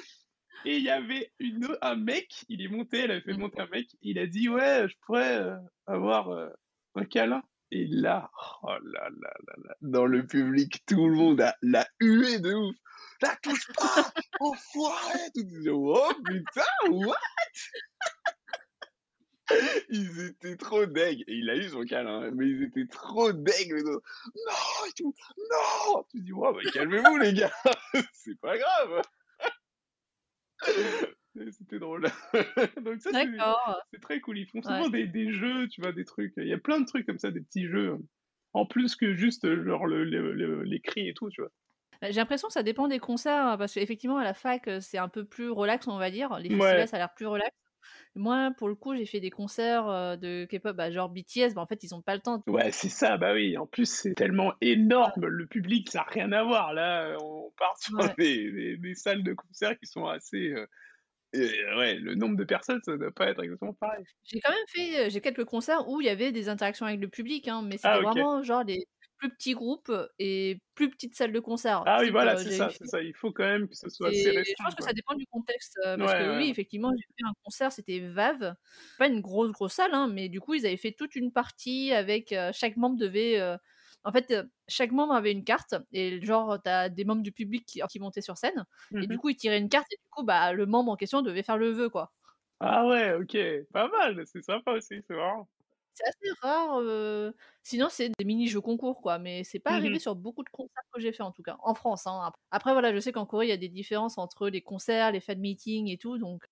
Et il y avait une, un mec, il est monté, elle avait fait Mhm. monter un mec, il a dit ouais, je pourrais euh, avoir euh, un câlin. Et là, oh là là là là, dans le public, tout le monde a l'a hué de ouf. La touche pas, enfoiré, tout le monde, oh putain, what? Ils étaient trop deg. Et il a eu son câlin, hein, mais ils étaient trop deg. les autres. Non, et tout, non Tu dis, ouais, bah, calmez-vous les gars, [LAUGHS] c'est pas grave. C'était drôle. [LAUGHS] Donc ça, c'est très cool. Ils font Ouais. souvent des, des jeux, tu vois, des trucs. Il y a plein de trucs comme ça, des petits jeux. En plus que juste, euh, genre, le, le- le- les cris et tout, tu vois. Bah, j'ai l'impression que ça dépend des concerts, hein, parce qu'effectivement à la fac, heu, c'est un peu plus relax, on va dire. Les festivals, ça a l'air plus relax. Moi, pour le coup, j'ai fait des concerts, de K-pop, bah, genre BTS, bah, en fait, ils ont pas le temps. Ouais, c'est ça, bah oui. En plus, c'est tellement énorme, le public, ça a rien à voir. Là, on part [LAUGHS] sur Ouais. des des des salles de concert qui sont assez, et ouais, le nombre de personnes, ça doit pas être exactement pareil. J'ai quand même fait, j'ai quelques concerts où il y avait des interactions avec le public, hein, mais Ah c'était vraiment genre les plus petits groupes et plus petites salles de concert. Ah oui, voilà, c'est ça. Il faut quand même que ce soit assez je pense que ça dépend du contexte, Ouais, parce que oui, ouais. effectivement, j'ai fait un concert, c'était VAV, pas une grosse, grosse salle, hein, mais du coup, ils avaient fait toute une partie avec, heu, chaque membre devait, heu en fait, chaque membre avait une carte et genre, tu as des membres du public qui qui montaient sur scène Mmh et du mh. coup, ils tiraient une carte et du coup, bah, le membre en question devait faire le vœu, quoi. Ah ouais, OK, pas mal, c'est sympa aussi, c'est marrant. C'est assez rare, sinon c'est des mini jeux concours, quoi, mais c'est pas Mmh arrivé sur beaucoup de concerts que j'ai fait, en tout cas, en France, hein. Ap après voilà, je sais qu'en Corée, il y a des différences entre les concerts, les fan meetings et tout, donc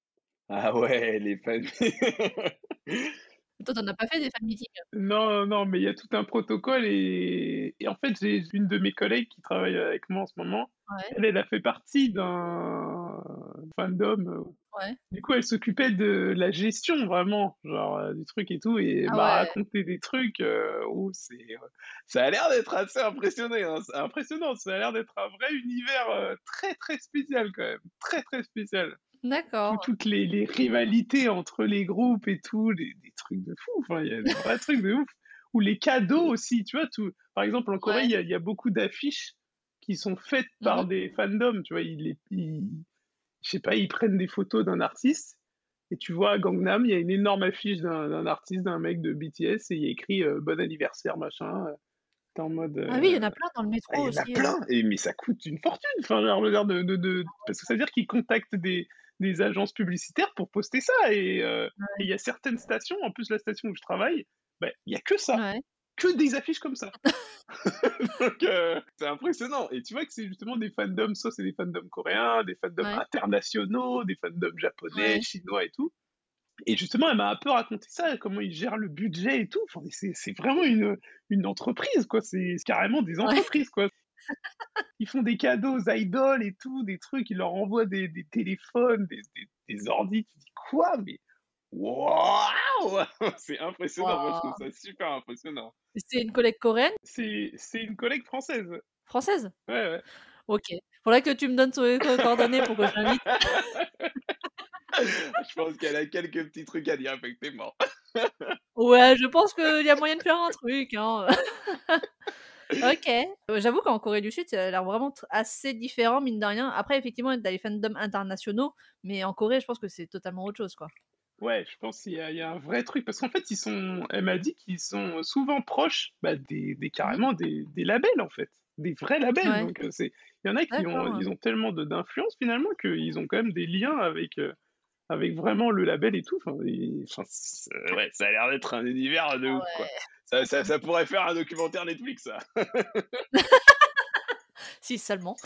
Ah ouais, les fan [LAUGHS] toi, tu en as pas fait des fan meetings? Non, non, mais il y a tout un protocole et et en fait, j'ai une de mes collègues qui travaille avec moi en ce moment, Ouais, elle, elle a fait partie d'un fandom, ouais. du coup, elle s'occupait de la gestion vraiment, genre, heu, du truc et tout et Ah m'a ouais, raconté des trucs, heu, où c'est, ça a l'air d'être assez impressionné, hein, impressionnant, ça a l'air d'être un vrai univers, très, très spécial quand même, très, très spécial. Tout d'accord. toutes les les rivalités entre les groupes et tout, des des trucs de fou, enfin, il y a des vrais trucs de ouf. Ou les cadeaux aussi, tu vois? Tout par exemple, en Corée, il Ouais. y a il y a beaucoup d'affiches qui sont faites par mh. des fandoms, tu vois? Ils je sais pas, ils prennent des photos d'un artiste et tu vois à Gangnam, il y a une énorme affiche d'un artiste, d'un mec de BTS et il y a écrit, heu: «Bon anniversaire» machin, heu, tu en mode, Ah oui, il y en a plein dans le ah, métro il y en a aussi, heu. plein et mais ça coûte une fortune, enfin, genre, de de parce que ça veut dire qu'ils contactent des des agences publicitaires pour poster ça et heu et il y a certaines stations, en plus la station où je travaille, bah, il y a que ça, Ouais, que des affiches comme ça. [LAUGHS] Donc heu, c'est impressionnant et tu vois que c'est justement des fandoms, soit c'est des fandoms coréens, des fandoms ouais, internationaux, des fandoms japonais, chinois et tout et justement, elle m'a un peu raconté ça, comment ils gèrent le budget et tout. Enfin, c'est vraiment une, une entreprise, quoi. C'est carrément des Ouais. entreprises, quoi. [LAUGHS] Ils font des cadeaux aux idoles et tout, des trucs, ils leur envoient des des téléphones, des des des ordis. Tu dis: «Quoi? Mais waouh!» [LAUGHS] C'est impressionnant, moi je trouve ça super impressionnant. C'est une collègue coréenne? C'est une collègue française. Française? Ouais, ouais. OK. Faudrait que tu me donnes co coordonnées pour que je l'invite. [LAUGHS] Je pense qu'elle a quelques petits trucs à dire, effectivement. Ouais, je pense qu'il y a moyen de faire un truc, hein. OK. Heu, j'avoue qu'en Corée du Sud, ça a l'air vraiment assez différent, mine de rien. Après, effectivement, tu as les fandoms internationaux, mais en Corée, je pense que c'est totalement autre chose, quoi. Ouais, je pense qu'il y a il y a un vrai truc parce qu'en fait, ils sont elle m'a dit qu'ils sont souvent proches, bah, des des Mmh carrément des des labels, en fait, des vrais labels Ouais, donc c'est il y en a qui ont ils ont tellement d'influence finalement qu'ils ont quand même des liens avec, heu, avec vraiment le label et tout, enfin et enfin c ouais, ça a l'air d'être un univers de ouf, quoi. Ça ça ça pourrait faire un documentaire Netflix, ça. [LAUGHS] Si seulement.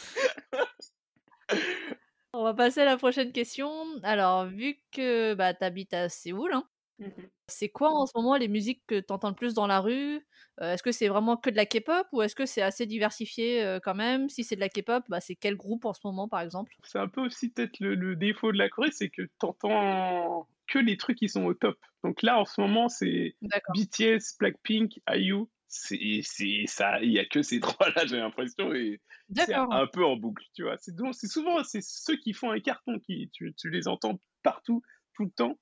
[LAUGHS] On va passer à la prochaine question. Alors, vu que, bah, tu habites à Séoul, hein, Mmh mh. c'est quoi en ce moment les musiques que tu entends le plus dans la rue? Heu, est-ce que c'est vraiment que de la K-pop ou est-ce que c'est assez diversifié, heu, quand même? Si c'est de la K-pop, bah, c'est quel groupe en ce moment, par exemple? C'est un peu aussi peut-être le le défaut de la Corée, c'est que tu entends que les trucs qui sont au top. Donc là, en ce moment, c'est BTS, Blackpink, IU, c'est ça, il y a que ces [LAUGHS] 3 là, j'ai l'impression et c'est un peu en boucle, tu vois? C'est donc c'est souvent c'est ceux qui font un carton qui tu tu les entends partout, tout le temps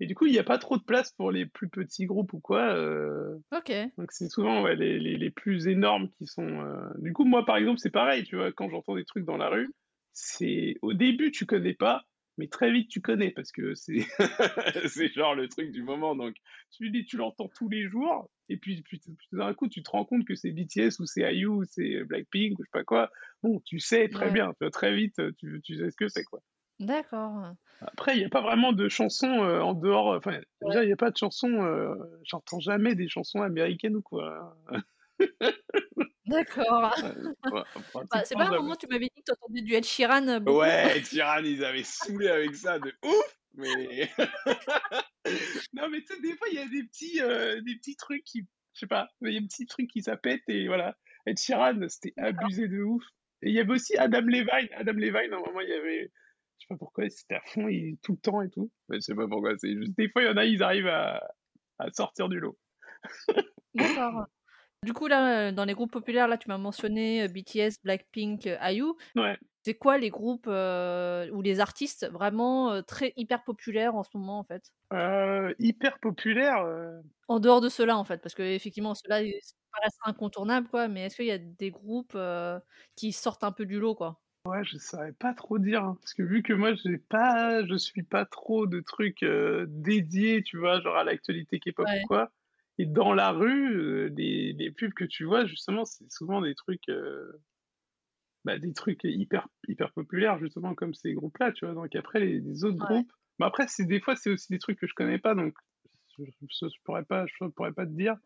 et du coup, il y a pas trop de place pour les plus petits groupes ou quoi, heu, OK. donc c'est souvent, ouais, les les les plus énormes qui sont, heu du coup, moi, par exemple, c'est pareil, tu vois? Quand j'entends des trucs dans la rue, c'est au début, tu connais pas, mais très vite, tu connais parce que c'est [LAUGHS] c'est genre le truc du moment, donc tu dis tu l'entends tous les jours et puis puis tout d'un coup, tu te rends compte que c'est BTS ou c'est IU ou c'est Blackpink ou je sais pas quoi. Bon, tu sais très Ouais, bien, tu vois? Très vite, tu tu sais ce que c'est, quoi. d'accord. Après, il y a pas vraiment de chansons, heu, en dehors, enfin, Ouais. déjà, il y a pas de chansons, heu, j'entends jamais des chansons américaines ou quoi, hein. D'accord. Ouais, [LAUGHS] Bah, c'est pas un moment tu m'avais dit que tu entendais du Ed Sheeran, beaucoup? Ouais, Tyrann, ils avaient saoulé avec ça de ouf, mais [LAUGHS] non, mais tu sais, des fois, il y a des petits, heu, des petits trucs qui je sais pas, il y a des petits trucs qui ça pète et voilà. Ed Sheeran, c'était abusé de ouf Et il y avait aussi Adam Levine. Adam Levine, moment, il y avait. Je sais pas pourquoi, c'était à fond il, tout le temps et tout. Mais je sais pas pourquoi. C'est juste des fois, il y en a, ils arrivent à, à sortir du lot. D'accord. Du coup, là, dans les groupes populaires, là, tu m'as mentionné BTS, Blackpink, IU. Ouais. C'est quoi les groupes ou les artistes vraiment très hyper populaires en ce moment, en fait? Euh, Hyper populaires En dehors de ceux-là, en fait, parce qu'effectivement, ceux-là ils paraissent incontournables, quoi. Mais est-ce qu'il y a des groupes qui sortent un peu du lot, quoi? Ouais, je saurais pas trop dire, hein, parce que vu que moi, j'ai pas, je suis pas trop de trucs dédiés, tu vois, genre à l'actualité K-pop ou quoi. Et dans la rue, les, les, pubs que tu vois, justement, c'est souvent des trucs, bah, des trucs hyper, hyper populaires, justement, comme ces groupes-là, tu vois. Donc après, les, autres groupes, mais après, c'est des fois, c'est aussi des trucs que je connais pas, donc je, je, pourrais pas, je pourrais pas te dire.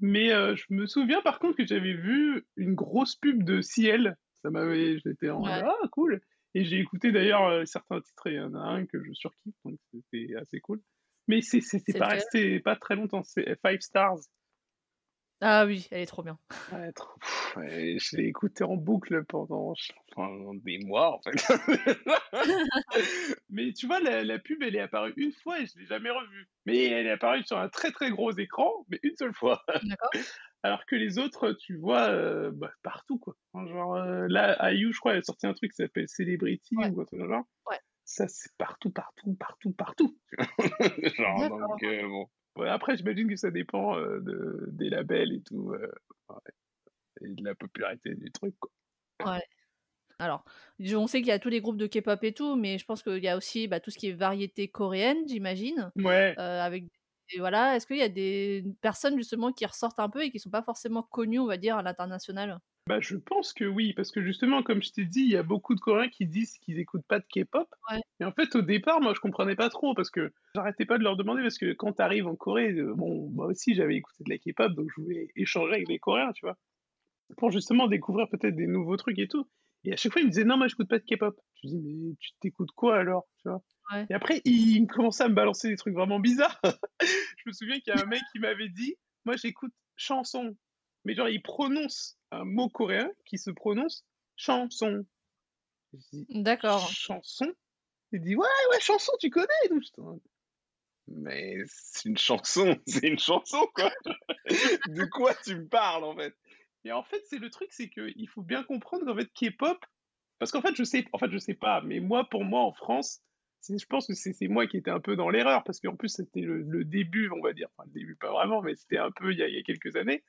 Mais je me souviens par contre que j'avais vu une grosse pub de Ciel. Ça m'avait, j'étais en ah cool. Et j'ai écouté d'ailleurs certains titres. Il y en a un que je surkiffe, donc c'était assez cool. Mais c'était pas resté pas très longtemps. C'est Five Stars. Ah oui, elle est trop bien. Ouais, trop... je l'ai écoutée en boucle pendant des mois en fait. [LAUGHS] Mais tu vois, la, pub, elle est apparue une fois et je l'ai jamais revue. Mais elle est apparue sur un très très gros écran, mais une seule fois. D'accord. [LAUGHS] Alors que les autres, tu vois, euh, bah, partout quoi. Genre euh, là, IU, je crois, elle a sorti un truc qui s'appelle Celebrity ou autre genre. Ouais ça c'est partout, partout, partout, partout. [LAUGHS] Genre, donc, euh, bon. après, j'imagine que ça dépend euh, de, des labels et tout, euh, et de la popularité du truc. Quoi. Ouais. Alors, on sait qu'il y a tous les groupes de K-pop et tout, mais je pense qu'il y a aussi bah, tout ce qui est variété coréenne, j'imagine. Ouais. avec et voilà, est-ce qu'il y a des personnes justement qui ressortent un peu et qui sont pas forcément connues, on va dire, à l'international? Bah, je pense que oui, parce que justement, comme je t'ai dit, il y a beaucoup de Coréens qui disent qu'ils n'écoutent pas de K-pop. Et en fait, au départ, moi, je comprenais pas trop, parce que j'arrêtais pas de leur demander, parce que quand tu arrives en Corée, euh, bon, moi aussi, j'avais écouté de la K-pop, donc je voulais échanger avec les Coréens, tu vois, pour justement découvrir peut-être des nouveaux trucs et tout. Et à chaque fois, ils me disaient, non, moi, je n'écoute pas de K-pop. Je dis, mais tu t'écoutes quoi alors, tu vois? Et après, ils commençaient à me balancer des trucs vraiment bizarres. [LAUGHS] je me souviens qu'il y a un mec qui m'avait dit, moi, j'écoute chanson. Mais genre, il prononce un mot coréen qui se prononce chanson. D'accord. Chanson? Il dit ouais, ouais, chanson, tu connais Mais c'est une chanson, [LAUGHS] c'est une chanson quoi. [LAUGHS] de quoi tu me parles en fait? Et en fait, c'est le truc, c'est qu'il faut bien comprendre qu'en fait, K-pop, parce qu'en fait, je sais, en fait, je sais pas, mais moi, pour moi, en France, je pense que c'est moi qui étais un peu dans l'erreur, parce qu'en plus, c'était le, début, on va dire, enfin, le début pas vraiment, mais c'était un peu il y, a, il y a quelques années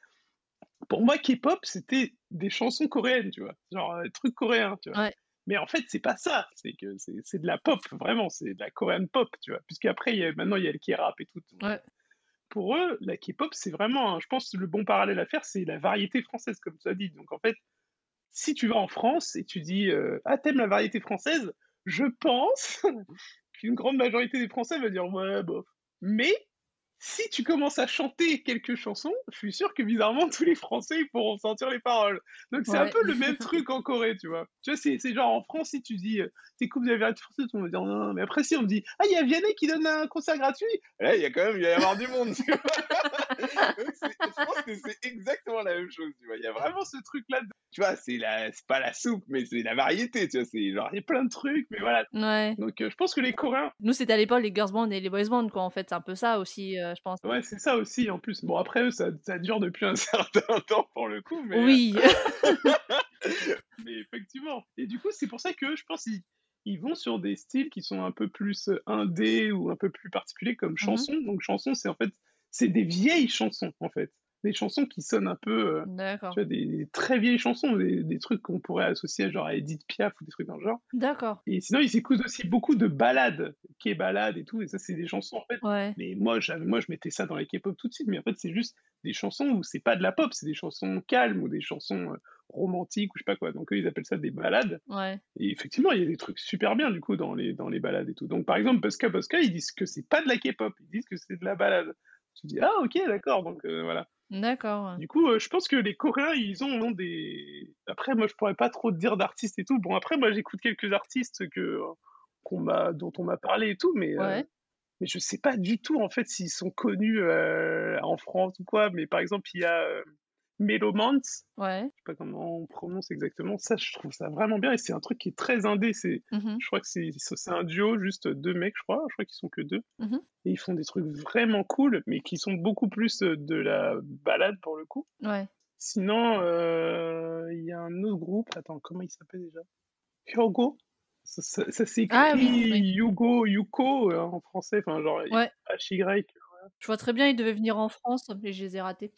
pour moi, K-pop, c'était des chansons coréennes, tu vois. Genre, des trucs coréens, tu vois. Mais en fait, c'est pas ça. C'est que c'est de la pop, vraiment. C'est de la coréenne pop, tu vois. Puisqu'après, y a, maintenant, il y a le K-rap et tout. Pour eux, la K-pop, c'est vraiment, je pense, le bon parallèle à faire, c'est la variété française, comme tu as dit. Donc, en fait, si tu vas en France et tu dis, euh, ah, t'aimes la variété française, je pense [LAUGHS] qu'une grande majorité des Français va dire, ouais, bof. Mais si tu commences à chanter quelques chansons, je suis sûr que bizarrement tous les Français ils pourront sentir les paroles. Donc c'est un peu le même truc en Corée, tu vois. Tu vois, c'est genre en France, si tu dis euh, t'écoutes de la vérité française, on va dire non, non, mais après si on me dit ah, il y a Vianney qui donne un concert gratuit, là il y a quand même, il va y avoir du monde, tu vois. [LAUGHS] je pense que c'est exactement la même chose, tu vois. Il y a vraiment ce truc-là, tu vois, c'est pas la soupe, mais c'est la variété, tu vois. C'est genre, il y a plein de trucs, mais voilà. Ouais. Donc euh, je pense que les Coréens. Nous, c'était à l'époque les girls band et les boys band, quoi, en fait. C'est un peu ça aussi. Euh, je pense. Ouais, c'est ça aussi, en plus. Bon, après, eux, ça, ça, dure depuis un [LAUGHS] certain temps pour le coup, mais... Oui [LAUGHS] Mais effectivement. Et du coup, c'est pour ça que je pense qu'ils ils vont sur des styles qui sont un peu plus euh, indés ou un peu plus particuliers comme mmh chanson. Donc, chanson, c'est en fait... C'est des vieilles chansons, en fait des chansons qui sonnent un peu. Euh, tu vois, des, très vieilles chansons, des, trucs qu'on pourrait associer genre à Edith Piaf ou des trucs dans le genre. D'accord. Et sinon, ils écoutent aussi beaucoup de ballades, K-ballades et tout, et ça, c'est des chansons en fait. Ouais. Mais moi, moi, je mettais ça dans les K-pop tout de suite, mais en fait, c'est juste des chansons où c'est pas de la pop, c'est des chansons calmes ou des chansons euh, romantiques ou je sais pas quoi. Donc, eux, ils appellent ça des ballades. Ouais. Et effectivement, il y a des trucs super bien du coup dans les, dans les ballades et tout. Donc, par exemple, Buska Buska, ils disent que c'est pas de la K-pop, ils disent que c'est de la ballade. Tu dis, ah, ok, d'accord, donc euh, voilà. D'accord. Du coup, euh, je pense que les Coréens, ils ont, des. Après, moi, je pourrais pas trop te dire d'artistes et tout. Bon, après, moi, j'écoute quelques artistes que qu'on m'a, dont on m'a parlé et tout, mais euh, mais je sais pas du tout en fait s'ils sont connus euh, en France ou quoi. Mais par exemple, il y a Melomans. Ouais. Je sais pas comment on prononce exactement. Ça, je trouve ça vraiment bien et c'est un truc qui est très indé. C'est, Mmh je crois que c'est, un duo, juste deux mecs, je crois. Je crois qu'ils sont que deux. Mmh Et ils font des trucs vraiment cool, mais qui sont beaucoup plus euh, de la balade pour le coup. Ouais. Sinon, euh, il y a un autre groupe. Attends, comment il s'appelle déjà? Hyogo Ça, ça, ça s'écrit Ah oui, oui. Yugo, Yuko euh, en français. Enfin, genre Ouais. H-Y. Je vois très bien, ils devaient venir en France, mais je les ai ratés.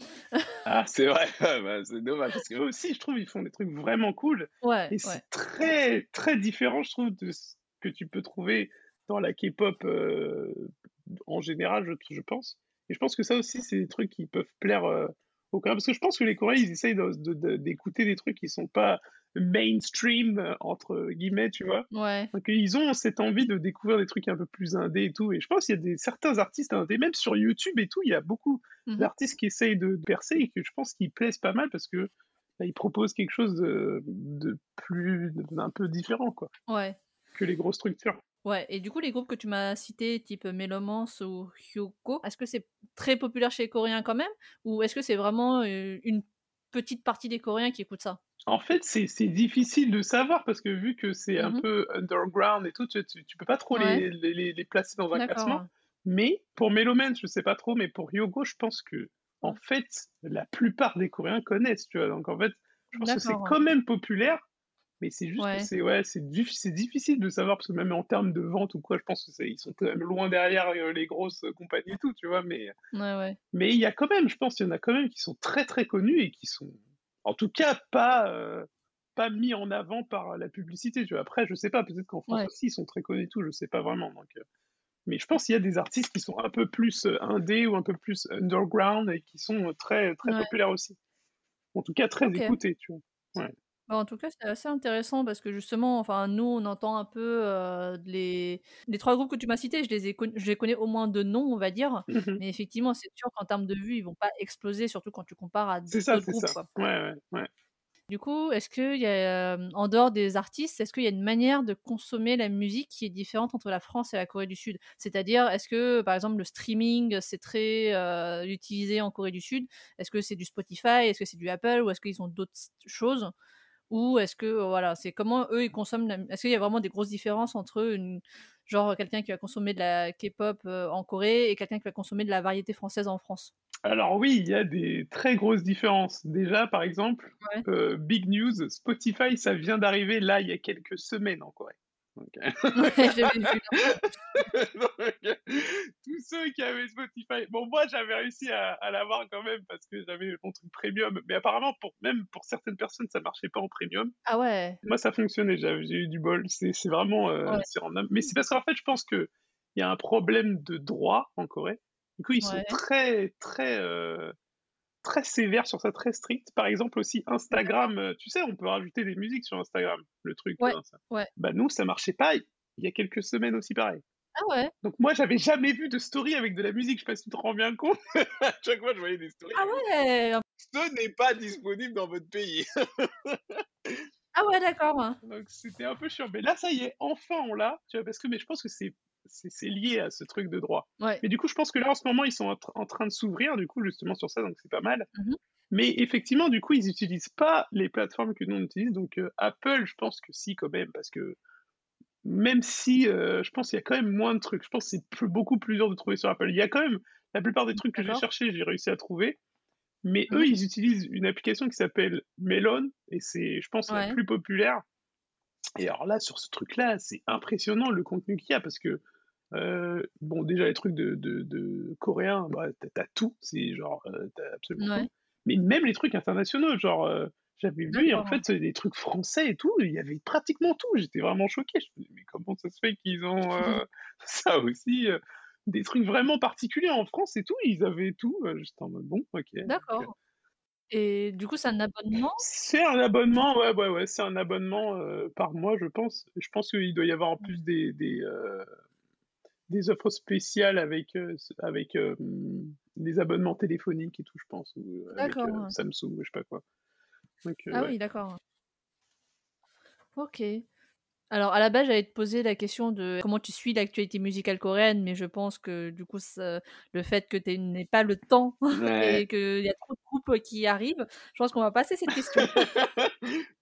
Ah, c'est vrai, [LAUGHS] bah, c'est dommage. Parce qu'eux aussi, je trouve, ils font des trucs vraiment cool. [LAUGHS] Ouais, Et ouais. c'est très, très différent, je trouve, de ce que tu peux trouver dans la K-pop euh, en général, je, je pense. Et je pense que ça aussi, c'est des trucs qui peuvent plaire euh, aux Coréens. Parce que je pense que les Coréens, ils essayent de- de- de- d'écouter des trucs qui sont pas mainstream, entre guillemets, tu vois. Ouais. Donc ils ont cette envie de découvrir des trucs un peu plus indés et tout. Et je pense qu'il y a des, certains artistes indés, même sur YouTube et tout, il y a beaucoup Mhm. d'artistes qui essayent de percer et que je pense qu'ils plaisent pas mal parce que bah, ils proposent quelque chose de, de plus, d'un peu différent, quoi, Ouais. que les grosses structures. Ouais, et du coup, les groupes que tu m'as cités, type Melomans ou Hyuko, est-ce que c'est très populaire chez les Coréens quand même? Ou est-ce que c'est vraiment une petite partie des Coréens qui écoutent ça? En fait, c'est difficile de savoir parce que vu que c'est un Mhm. peu underground et tout, tu, tu, tu peux pas trop Ouais. les, les, placer dans un classement. Mais pour Meloman, je sais pas trop, mais pour Hyogo, je pense que en fait, la plupart des Coréens connaissent, tu vois? Donc en fait, je pense que c'est quand même populaire, mais c'est juste Ouais. que c'est ouais, c'est dif- c'est difficile de savoir parce que même en termes de vente ou quoi, je pense que c'est- ils sont quand même loin derrière euh, les grosses compagnies et tout, tu vois. Mais Ouais, ouais. mais il y a quand même, je pense, qu'il y en a quand même qui sont très très connus et qui sont, en tout cas, pas euh, pas mis en avant par la publicité. Tu vois. Après, je sais pas, peut-être qu'en France Ouais. aussi ils sont très connus et tout, je sais pas vraiment. Donc, euh, mais je pense qu'il y a des artistes qui sont un peu plus euh, indés ou un peu plus underground et qui sont euh, très très Ouais. populaires aussi. En tout cas, très écoutés, tu vois. Bah, en tout cas, c'est assez intéressant parce que justement, enfin, nous, on entend un peu euh, les... les trois groupes que tu m'as cités, je les, ai con- je les connais au moins de nom, on va dire. Mhm. Mais effectivement, c'est sûr qu'en termes de vues, ils vont pas exploser, surtout quand tu compares à C'est ça, d'autres c'est groupes. ça. quoi. Ouais, ouais, ouais. Du coup, est-ce qu'il y a, euh, en dehors des artistes, est-ce qu'il y a une manière de consommer la musique qui est différente entre la France et la Corée du Sud? C'est-à-dire, est-ce que, par exemple, le streaming, c'est très euh, utilisé en Corée du Sud? Est-ce que c'est du Spotify? Est-ce que c'est du Apple? Ou est-ce qu'ils ont d'autres s- choses? Ou est-ce que, euh, voilà, c'est comment eux, ils consomment la... Est-ce qu'il y a vraiment des grosses différences entre une... genre quelqu'un qui va consommer de la K-pop euh, en Corée et quelqu'un qui va consommer de la variété française en France? Alors oui, il y a des très grosses différences. Déjà, par exemple, Ouais. euh, big news, Spotify, ça vient d'arriver là il y a quelques semaines en Corée. Donc, euh. [LAUGHS] [LAUGHS] Donc, euh, tous ceux qui avaient Spotify, bon moi j'avais réussi à, à l'avoir quand même parce que j'avais mon truc premium, mais apparemment pour même pour certaines personnes ça marchait pas en premium. Ah ouais Moi ça fonctionnait, j'ai eu du bol. C'est vraiment, euh, Ouais. en mais c'est parce qu'en fait je pense que il y a un problème de droit en Corée. Du coup ils sont très très euh, très sévères sur ça, très stricts. Par exemple aussi Instagram, euh, tu sais on peut rajouter des musiques sur Instagram, le truc. Ouais, hein, ça. ouais. Bah nous ça marchait pas. Il y a quelques semaines aussi pareil. Ah ouais Donc moi, j'avais jamais vu de story avec de la musique. Je sais pas si tu te rends bien compte. [LAUGHS] à chaque fois, je voyais des stories. Ah ouais Ce n'est pas disponible dans votre pays. Ah ouais, d'accord. hein. Donc c'était un peu chiant. Mais là, ça y est, enfin on l'a. Tu vois, parce que mais je pense que c'est c'est lié à ce truc de droit. Ouais. Mais du coup, je pense que là, en ce moment, ils sont en, tra- en train de s'ouvrir, du coup, justement sur ça, donc c'est pas mal. Mhm. Mais effectivement, du coup, ils n'utilisent pas les plateformes que nous on utilise. Donc euh, Apple, je pense que si quand même, parce que même si euh, je pense qu'il y a quand même moins de trucs. Je pense que c'est plus- beaucoup plus dur de trouver sur Apple. Il y a quand même la plupart des trucs que j'ai D'accord. cherché, j'ai réussi à trouver. Mais Mhm. eux, ils utilisent une application qui s'appelle Melon et c'est, je pense, la plus populaire. Et alors là, sur ce truc-là, c'est impressionnant le contenu qu'il y a parce que euh, bon, déjà les trucs de, de, de coréens, bah, t'as, tout, c'est genre euh, t'as absolument Ouais. tout. Mais même les trucs internationaux, genre euh, j'avais vu et en fait des trucs français et tout, il y avait pratiquement tout. J'étais vraiment choqué. Je me dis, mais comment ça se fait qu'ils ont [LAUGHS] euh, [LAUGHS] ça aussi des trucs vraiment particuliers en France et tout, ils avaient tout. J'étais en mode bon, ok. D'accord. Et du coup, c'est un abonnement? C'est un abonnement, ouais, ouais, ouais, c'est un abonnement euh, par mois, je pense. Je pense qu'il doit y avoir en plus des, des, euh, des offres spéciales avec, euh, avec euh, des abonnements téléphoniques et tout, je pense, ou euh, avec euh. Samsung, ou je sais pas quoi. Donc, Ah ouais. oui, d'accord. Ok. Alors, à la base, j'allais te poser la question de comment tu suis l'actualité musicale coréenne, mais je pense que du coup, ça- le fait que tu n'aies pas le temps [LAUGHS] Ouais. et qu'il y a trop de groupes groupe qui arrive, je pense qu'on va passer cette question. [LAUGHS]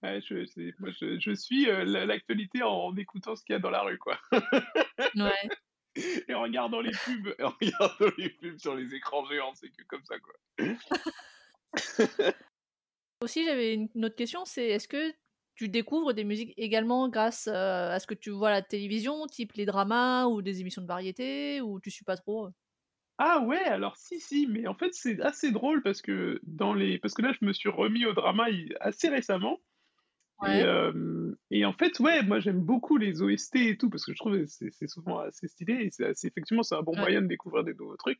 ouais, je, moi, je, je suis euh, l'actualité en, écoutant ce qu'il y a dans la rue, quoi. ouais. Et en regardant les pubs, en regardant les pubs sur les écrans géants, c'est que comme ça, quoi. [LAUGHS] Aussi, j'avais une autre question, c'est est-ce que tu découvres des musiques également grâce euh, à ce que tu vois à la télévision, type les dramas ou des émissions de variété, ou tu suis pas trop ah ouais, alors si, si, mais en fait c'est assez drôle parce que dans les, parce que là je me suis remis au drama assez récemment. Et, et, en fait, ouais, moi j'aime beaucoup les OST et tout parce que je trouve que c'est souvent assez stylé et c'est assez, effectivement c'est un bon moyen de découvrir des nouveaux trucs.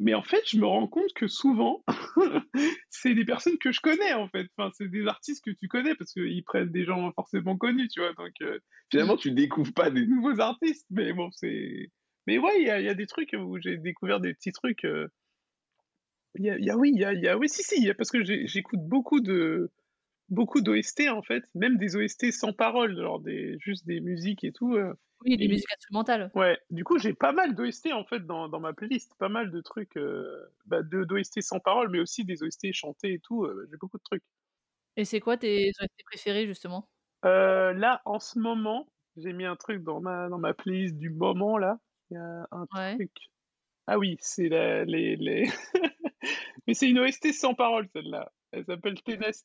Mais en fait, je me rends compte que souvent, [LAUGHS] c'est des personnes que je connais, en fait. Enfin, c'est des artistes que tu connais parce qu'ils prennent des gens forcément connus, tu vois. Donc, euh, finalement, tu découvres pas des nouveaux artistes. Mais bon, c'est. Mais ouais, il y a, y a, des trucs où j'ai découvert des petits trucs. Euh, il y, a, y a, oui, il y a, y a, oui, si, si, parce que j'écoute beaucoup de, beaucoup d'OST en fait, même des OST sans paroles, genre des, juste des musiques et tout. Euh, oui, des musiques instrumentales. Ouais, du coup j'ai pas mal d'OST en fait dans, dans, ma playlist, pas mal de trucs, euh, bah, d'OST sans paroles, mais aussi des OST chantés et tout, euh, j'ai beaucoup de trucs. Et c'est quoi tes OST préférés justement? Là en ce moment, j'ai mis un truc dans ma, dans ma playlist du moment là, il y a un truc. Ah oui, c'est les... les... [LAUGHS] mais c'est une OST sans paroles celle-là. Elle s'appelle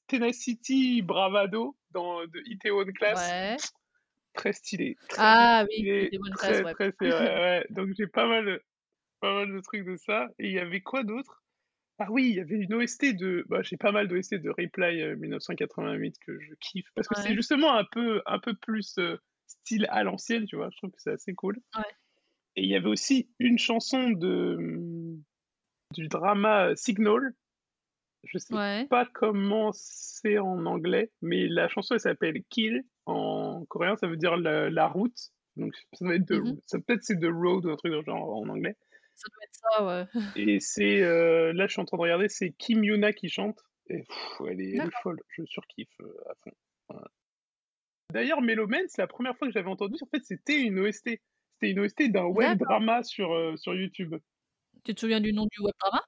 Tenacity Bravado dans de Itaewon Class. Ouais. Très stylé. ah oui, Itaewon Class, ouais. Très, ouais. Donc j'ai pas mal, pas mal de trucs de ça. Et il y avait quoi d'autre? Ah oui, il y avait une OST de. Bah, j'ai pas mal d'OST de Replay 1988 euh, que je kiffe parce que c'est justement un peu, un peu plus euh, style à l'ancienne, tu vois. Je trouve que c'est assez cool. Ouais. Et il y avait aussi une chanson de du drama Signal je sais pas comment c'est en anglais, mais la chanson elle s'appelle Kill. En coréen, ça veut dire la, route. Donc ça doit être de, ça peut-être c'est The Road ou un truc genre en anglais. Ça doit être ça, ouais. [LAUGHS] Et c'est euh, là, je suis en train de regarder, c'est Kim Yuna qui chante. Et elle, est, folle. Je surkiffe euh, à fond. D'ailleurs, Meloman, c'est la première fois que j'avais entendu. En fait, c'était une OST. C'était une OST d'un web drama sur, euh, sur YouTube. Tu te souviens du nom du web drama?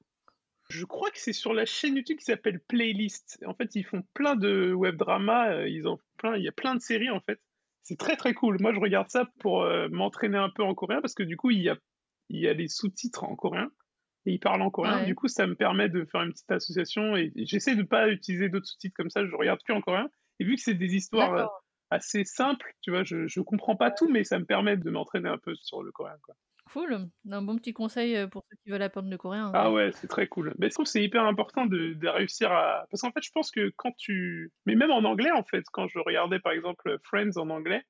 Je crois que c'est sur la chaîne YouTube qui s'appelle Playlist. En fait, ils font plein de web dramas, euh, ils ont plein, il y a plein de séries en fait. C'est très très cool. Moi, je regarde ça pour euh, m'entraîner un peu en coréen parce que du coup, il y a, il y a les sous-titres en coréen et ils parlent en coréen. Du coup, ça me permet de faire une petite association et, j'essaie de pas utiliser d'autres sous-titres comme ça. Je regarde que en coréen. Et vu que c'est des histoires euh, assez simples, tu vois, je, je comprends pas tout, mais ça me permet de m'entraîner un peu sur le coréen, quoi. Cool, un bon petit conseil euh, pour ceux qui veulent apprendre le coréen. Ah ouais, c'est très cool. Mais je trouve que c'est hyper important de, de, réussir à. Parce qu'en fait, je pense que quand tu. Mais même en anglais, en fait, quand je regardais par exemple Friends en anglais,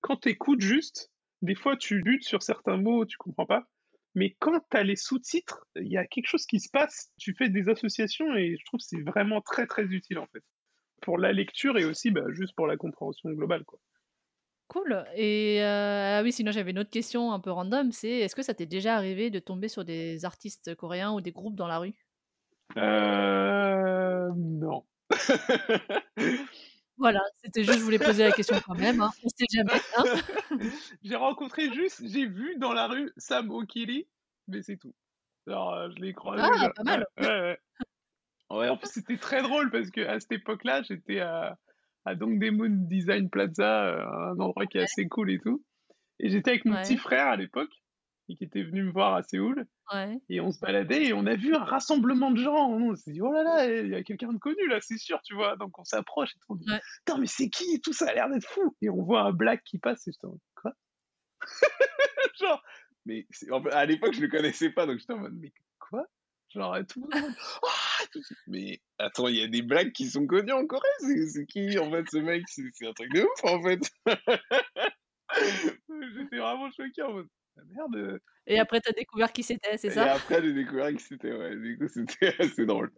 quand tu écoutes juste, des fois tu butes sur certains mots, tu comprends pas. Mais quand tu as les sous-titres, il y a quelque chose qui se passe, tu fais des associations et je trouve que c'est vraiment très très utile en fait. Pour la lecture et aussi bah, juste pour la compréhension globale. quoi. Cool. Et euh, ah oui, sinon j'avais une autre question un peu random, c'est est-ce que ça t'est déjà arrivé de tomber sur des artistes coréens ou des groupes dans la rue? Euh. Non. [LAUGHS] Voilà, c'était juste, je voulais poser la question quand même, hein, on sait jamais. Hein. [LAUGHS] J'ai rencontré juste, j'ai vu dans la rue Sam Okili, mais c'est tout. Alors, euh, je l'ai croisé. Ah, pas mal. Ouais, ouais. Ouais, en plus, c'était très drôle parce qu'à cette époque-là, j'étais à, à Dongdaemun Design Plaza, euh, un endroit qui est assez cool et tout. Et j'étais avec mon petit frère à l'époque, qui était venu me voir à Séoul. Et on se baladait et on a vu un rassemblement de gens. On s'est dit, oh là là, il y a quelqu'un de connu là, c'est sûr, tu vois. Donc on s'approche et on dit, putain, mais c'est qui Tout ça a l'air d'être fou. Et on voit un black qui passe et je dis, quoi? [LAUGHS] Genre, mais à l'époque, je le connaissais pas, donc j'étais en mode, mais Genre, tout le monde. mais attends, il y a des blagues qui sont connues en Corée. C'est qui, en fait, ce mec? C'est un truc de ouf, en fait. [LAUGHS] J'étais vraiment choqué en mode. La merde. Et après, t'as découvert qui c'était, c'est ça? Et après, j'ai découvert qui c'était, ouais. Du coup, c'était [LAUGHS] assez drôle.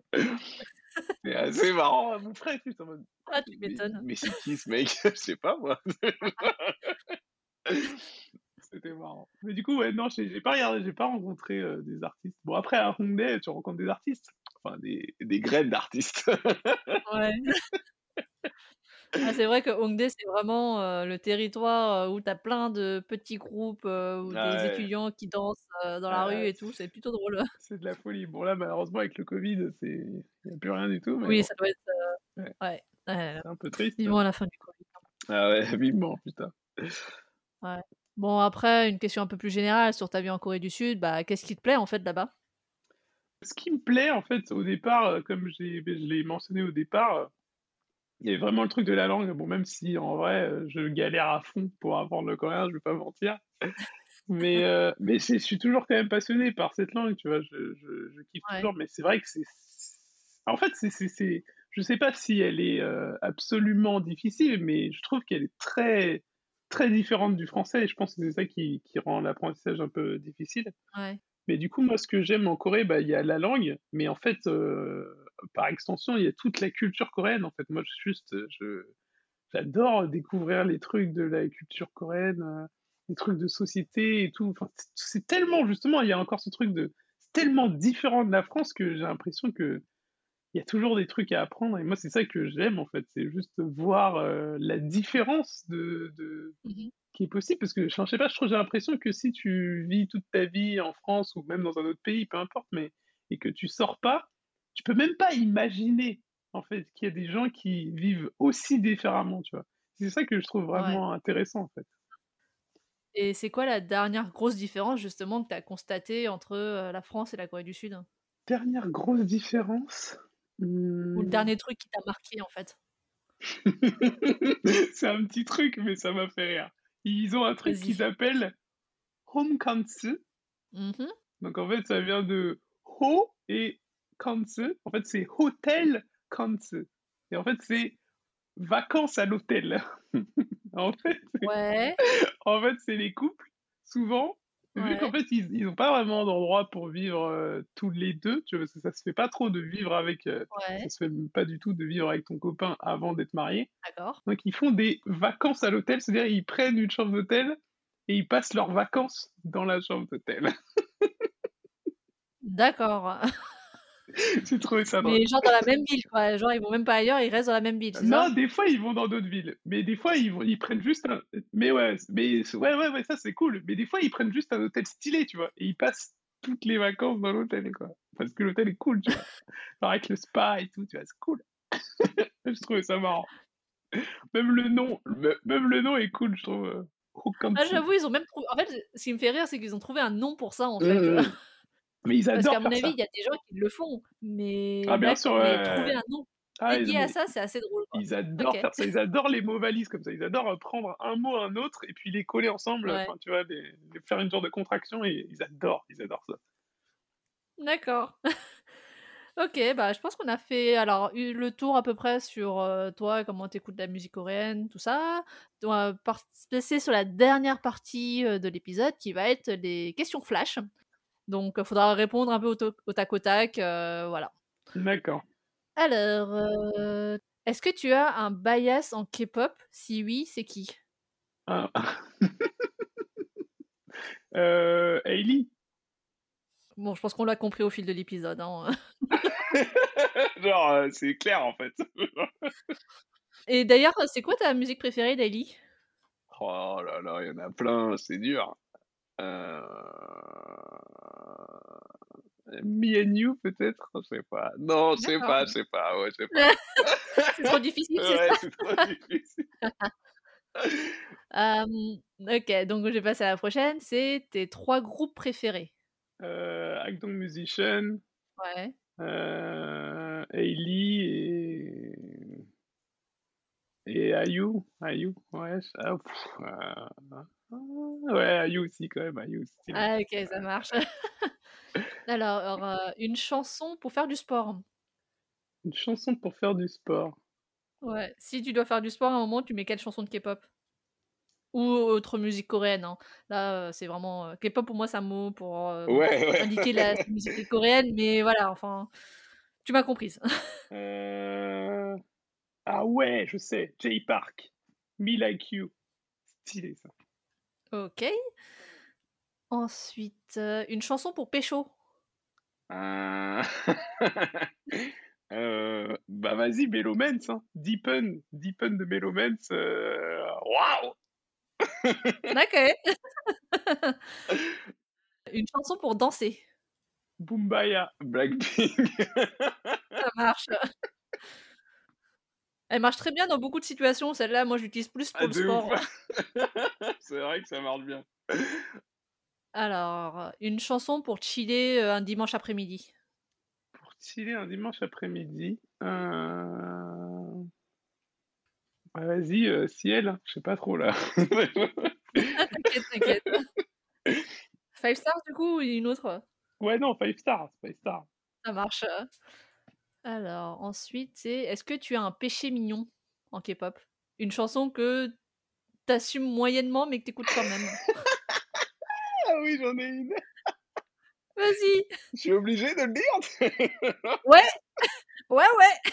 C'est assez marrant. Mon frère, en mode. Ah, tu m'étonnes. Mais, mais c'est qui ce mec? [LAUGHS] Je sais pas, moi. C'était marrant. Mais du coup, ouais, non, j'ai pas regardé, j'ai pas rencontré euh, des artistes. Bon, après, à Hongdae, tu rencontres des artistes. Enfin, des, des graines d'artistes. ouais. [LAUGHS] Ah, c'est vrai que Hongdae, c'est vraiment, heu, le territoire, heu, où tu as plein de petits groupes, ou des Ouais. étudiants qui dansent, dans la rue et tout, c'est plutôt drôle. [LAUGHS] c'est de la folie. Bon là, malheureusement avec le covid, c'est il y a plus rien du tout, mais Oui, bon. ça doit être, Ouais, ouais, un peu triste. vivement la fin du covid. Ah ouais, [LAUGHS] vivement, putain. Ouais. Bon après, une question un peu plus générale sur ta vie en Corée du Sud, bah, qu'est-ce qui te plaît en fait là-bas? Ce qui me plaît en fait au départ, heu, comme je l'ai mentionné au départ, heu, il y avait vraiment le truc de la langue. Bon même si en vrai, heu, je galère à fond pour apprendre le coréen, je vais pas mentir. Mais, [LAUGHS] mais je suis toujours quand même passionné par cette langue, tu vois? Je je je kiffe Ouais. toujours, mais c'est vrai que c'est en fait, c'est je sais pas si elle est, absolument difficile, mais je trouve qu'elle est très, très différente du français et je pense que c'est ça qui qui rend l'apprentissage un peu difficile. Ouais. Mais du coup, moi, ce que j'aime en Corée, bah, il y a la langue, mais en fait, heu, par extension, il y a toute la culture coréenne, en fait. Moi, juste, je j'adore découvrir les trucs de la culture coréenne, heu, les trucs de société et tout. Enfin, c'est tellement justement, il y a encore ce truc de c'est tellement différent de la France que j'ai l'impression qu'il y a toujours des trucs à apprendre et moi, c'est ça que j'aime, en fait. C'est juste voir, heu, la différence de de Mmh mh. qui est possible parce que, je sais pas, je trouve j'ai l'impression que si tu vis toute ta vie en France ou même dans un autre pays, peu importe, mais et que tu sors pas, tu peux même pas imaginer, en fait, qu'il y a des gens qui vivent aussi différemment, tu vois? C'est ça que je trouve Ouais. vraiment intéressant, en fait. Et c'est quoi la dernière grosse différence justement que tu as constatée entre, heu, la France et la Corée du Sud? Dernière grosse différence? Ou le Mmh. dernier truc qui t'a marqué en fait? [LAUGHS] C'est un petit truc, mais ça m'a fait rire. Ils ont un truc qu'ils appellent Homkangsu. Mmh mh. Donc en fait, ça vient de Ho et Kanse. En fait, c'est Hotel Kanse. Et en fait, c'est vacances à l'hôtel. [LAUGHS] En fait, Ouais, en fait, c'est les couples, souvent, vu qu'en fait, ils ils ont pas vraiment d'endroit pour vivre, heu, tous les 2, tu vois? Parce que ça se fait pas trop de vivre avec, heu, ça se fait pas du tout de vivre avec ton copain avant d'être marié. d'accord. Donc ils font des vacances à l'hôtel, c'est-à-dire ils prennent une chambre d'hôtel et ils passent leurs vacances dans la chambre d'hôtel. [LAUGHS] D'accord. [LAUGHS] J'ai trouvé ça drôle. Mais genre dans la même ville quoi, genre ils vont même pas ailleurs, ils restent dans la même ville, Non, ça? des fois, ils vont dans d'autres villes, mais des fois, ils vont ils prennent juste un mais ouais, mais ouais, ouais, ouais, ça, c'est cool, mais des fois, ils prennent juste un hôtel stylé, tu vois? Et ils passent toutes les vacances dans l'hôtel, quoi. Parce que l'hôtel est cool, tu vois? [LAUGHS] Genre avec le spa et tout, tu vois? C'est cool. [LAUGHS] Je trouvais ça marrant. Même le nom me même le nom est cool, je trouve, heu, Ah j'avoue, ils ont même trouvé en fait, ce qui me fait rire, c'est qu'ils ont trouvé un nom pour ça en fait. Mais ils Parce adorent qu'à mon avis, il y a des gens qui le font, mais Ah bien d'acc sûr, ouais, trouver un nom Ah, ils dédié à ça, c'est assez drôle quoi. ils adorent faire ça, ils adorent les mots valises comme ça, ils adorent, heu, prendre un mot, un autre et puis les coller ensemble, Ouais, tu vois? Faire une sorte de contraction et ils adorent, ils adorent ça. d'accord. [LAUGHS] OK, bah, je pense qu'on a fait alors le tour à peu près sur, heu, toi, comment tu écoutes de la musique coréenne, tout ça. On va passer sur la dernière partie, heu, de l'épisode qui va être les questions flash. Donc, il faudra répondre un peu au tac au tac, voilà. D'accord. Alors, est-ce que tu as un bias en K-pop? Si oui, c'est qui? Ah. [LAUGHS] Hailey? Bon, je pense qu'on l'a compris au fil de l'épisode, hein. [LAUGHS] Genre, heu, c'est clair, en fait. [LAUGHS] Et d'ailleurs, c'est quoi ta musique préférée d'Hailey? Oh là là, il y en a plein, c'est dur. Heu, Me and You peut-être? Je sais pas. Non, je sais pas, je sais pas, ouais, je sais pas. [LAUGHS] C'est trop difficile, c'est Ouais, ça? c'est trop difficile. Hem, [LAUGHS] OK, donc je vais passer à la prochaine, c'est tes 3 groupes préférés. Heu, Akdong Musician, Ouais. heu, Hailey et et IU, IU, ouais, ah, heu, ouais, IU aussi quand même, IU stylé. Ah OK, ça marche. [LAUGHS] Alors, heu, une chanson pour faire du sport. Une chanson pour faire du sport. Ouais, si tu dois faire du sport à un moment, tu mets quelle chanson de K-pop? Ou autre musique coréenne, hein. Là, heu, c'est vraiment, heu K-pop pour moi, c'est un mot pour, hem, Ouais, ouais. indiquer la [LAUGHS] musique coréenne, mais voilà, enfin, tu m'as comprise. [LAUGHS] Ah ouais, je sais, Jay Park, Me Like You, stylé ça. OK. Ensuite, heu, une chanson pour pécho. Heu, [LAUGHS] heu, bah, vas-y, Melomens, hein. Deepen, Deepen de Melomens. euh, Waouh [LAUGHS] Ok. Une chanson pour danser. Boombaya, Blackpink. Ça marche. [LAUGHS] Elle marche très bien dans beaucoup de situations. Celle-là, moi, je l'utilise plus pour Ah, le de sport. [LAUGHS] C'est vrai que ça marche bien. Alors, une chanson pour chiller euh, un dimanche après-midi. Pour chiller un dimanche après-midi. euh, ah, vas-y, euh, Ciel, je sais pas trop là. Ah, t'inquiète, t'inquiète. [LAUGHS] Five Stars, du coup, ou une autre? Ouais, non, Five Stars, Five Stars. Ça marche. Alors, ensuite, c'est est-ce que tu as un péché mignon en K-pop? Une chanson que t'assumes moyennement, mais que t'écoutes quand même. Ah oui, j'en ai une. Vas-y Je suis obligé de le dire. Ouais Ouais, ouais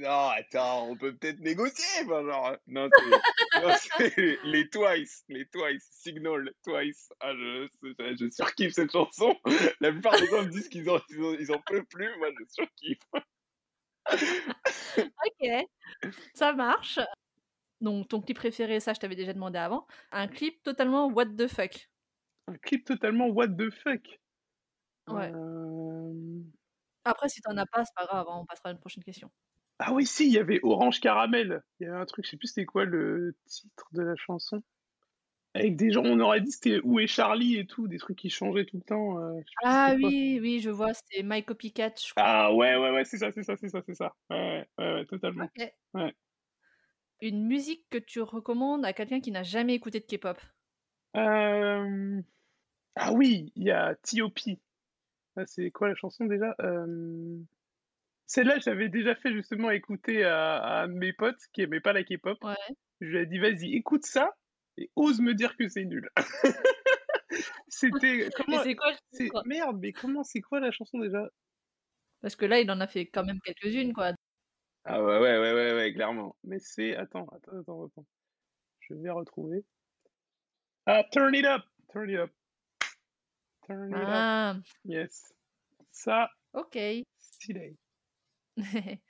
Non, attends, on peut peut-être négocier. Genre, non, c'est [LAUGHS] non, c'est les Twice, les Twice, Signal, Twice. Ah, je, je, je surkiffe cette chanson. La plupart des gens me disent qu'ils en, ils en, ils en peuvent plus. Moi, je surkiffe. Ok, ça marche. Donc, ton clip préféré, ça, je t'avais déjà demandé avant. Un clip totalement what the fuck. Un clip totalement what the fuck. Ouais. Euh, Après, si t'en as pas, c'est pas grave, hein, on passera à une prochaine question. Ah oui, si, il y avait Orange Caramel. Il y avait un truc, je sais plus c'était quoi le titre de la chanson. Avec des gens, on aurait dit c'était Où est Charlie et tout, des trucs qui changeaient tout le temps. euh, Ah oui, oui, je vois, c'était My Copycat, je crois. Ah ouais, ouais, ouais, c'est ça, c'est ça, c'est ça, c'est ça. Ouais, ouais, ouais, totalement. Ouais. Une musique que tu recommandes à quelqu'un qui n'a jamais écouté de K-pop? Euh, Ah oui, il y a T.O.P. C'est quoi la chanson déjà? Euh, Celle-là, j'avais déjà fait justement écouter à, à un de mes potes qui aimait pas la K-pop. Ouais. Je lui ai dit, vas-y, écoute ça et ose me dire que c'est nul. [LAUGHS] C'était comment c'est quoi? merde, mais comment c'est quoi la chanson déjà? Parce que là, il en a fait quand même quelques-unes, quoi. Ah ouais, ouais, ouais, ouais, ouais, clairement. Mais c'est attends, attends, attends, attends. Je vais retrouver. Ah, turn it up, turn it up, turn it up. Ah, Yes. Ça, ok. stylé. [LAUGHS]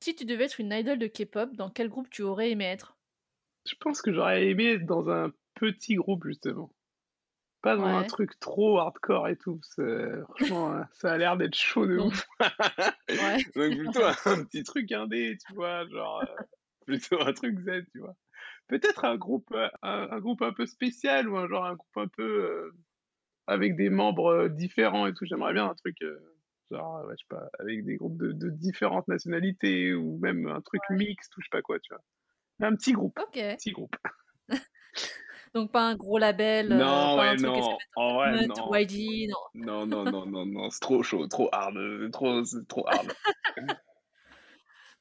si tu devais être une idole de K-pop, dans quel groupe tu aurais aimé être? Je pense que j'aurais aimé être dans un petit groupe justement. Pas dans un truc trop hardcore et tout. Franchement, [LAUGHS] ça a l'air d'être chaud de ouf. [LAUGHS] ouais. Donc plutôt un petit truc indé, tu vois, genre euh, plutôt un truc zen, tu vois. Peut-être un groupe, euh, un, un groupe un peu spécial ou un genre un groupe un peu euh, avec des membres différents et tout. J'aimerais bien un truc euh, genre, ouais, je sais pas, avec des groupes de, de différentes nationalités ou même un truc mixte ou je sais pas quoi, tu vois. Un petit groupe, Ok. petit groupe. [LAUGHS] Donc pas un gros label, euh, Non, pas un ouais, truc non, en vrai, non. YG, non. Non, non, non, non, non, c'est trop chaud, trop hard, euh, trop, trop hard.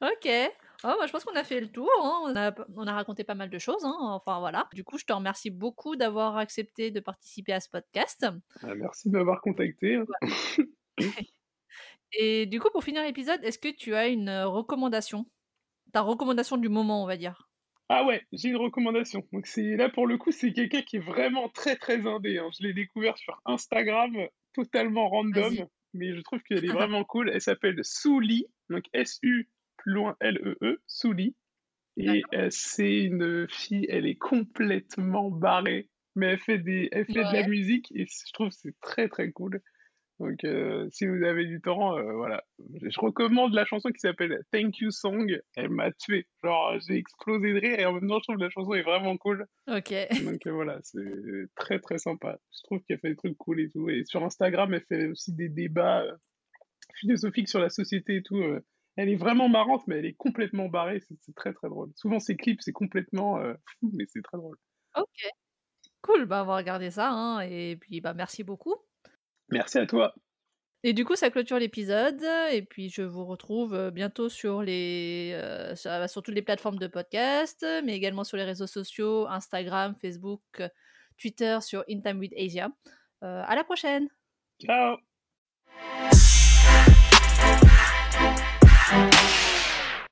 Ok. Oh, moi, je pense qu'on a fait le tour. hein. On, a, on a raconté pas mal de choses. hein. Enfin, voilà. Du coup, je te remercie beaucoup d'avoir accepté de participer à ce podcast. Ah, Merci de m'avoir contacté. hein. [LAUGHS] Et du coup, pour finir l'épisode, est-ce que tu as une euh, recommandation? Ta recommandation du moment, on va dire. Ah ouais, j'ai une recommandation. Donc c'est là pour le coup, c'est quelqu'un qui est vraiment très très indé. hein. Je l'ai découvert sur Instagram, totalement random, mais je trouve qu'elle est [LAUGHS] vraiment cool. Elle s'appelle Souli, donc S-U plus loin L-E-E, Souli. Et euh, c'est une fille, elle est complètement barrée, mais elle fait des, elle fait de la musique et je trouve que c'est très très cool. Donc, euh, si vous avez du temps, euh, voilà. Je recommande la chanson qui s'appelle Thank You Song. Elle m'a tué. Genre, j'ai explosé de rire et en même temps, je trouve que la chanson est vraiment cool. Ok. Donc, euh, voilà, c'est très très sympa. Je trouve qu'elle fait des trucs cool et tout. Et sur Instagram, elle fait aussi des débats philosophiques sur la société et tout. Elle est vraiment marrante, mais elle est complètement barrée. C'est très très drôle. Souvent, ses clips, c'est complètement fou, mais c'est très drôle. Ok. Cool. Bah, on va regarder ça. hein. Et puis, bah, merci beaucoup. Merci à toi. Et du coup, ça clôture l'épisode. Et puis, je vous retrouve euh, bientôt sur les, euh, sur, sur toutes les plateformes de podcast, mais également sur les réseaux sociaux Instagram, Facebook, euh, Twitter, sur In Time with Asia. Euh, à la prochaine! Ciao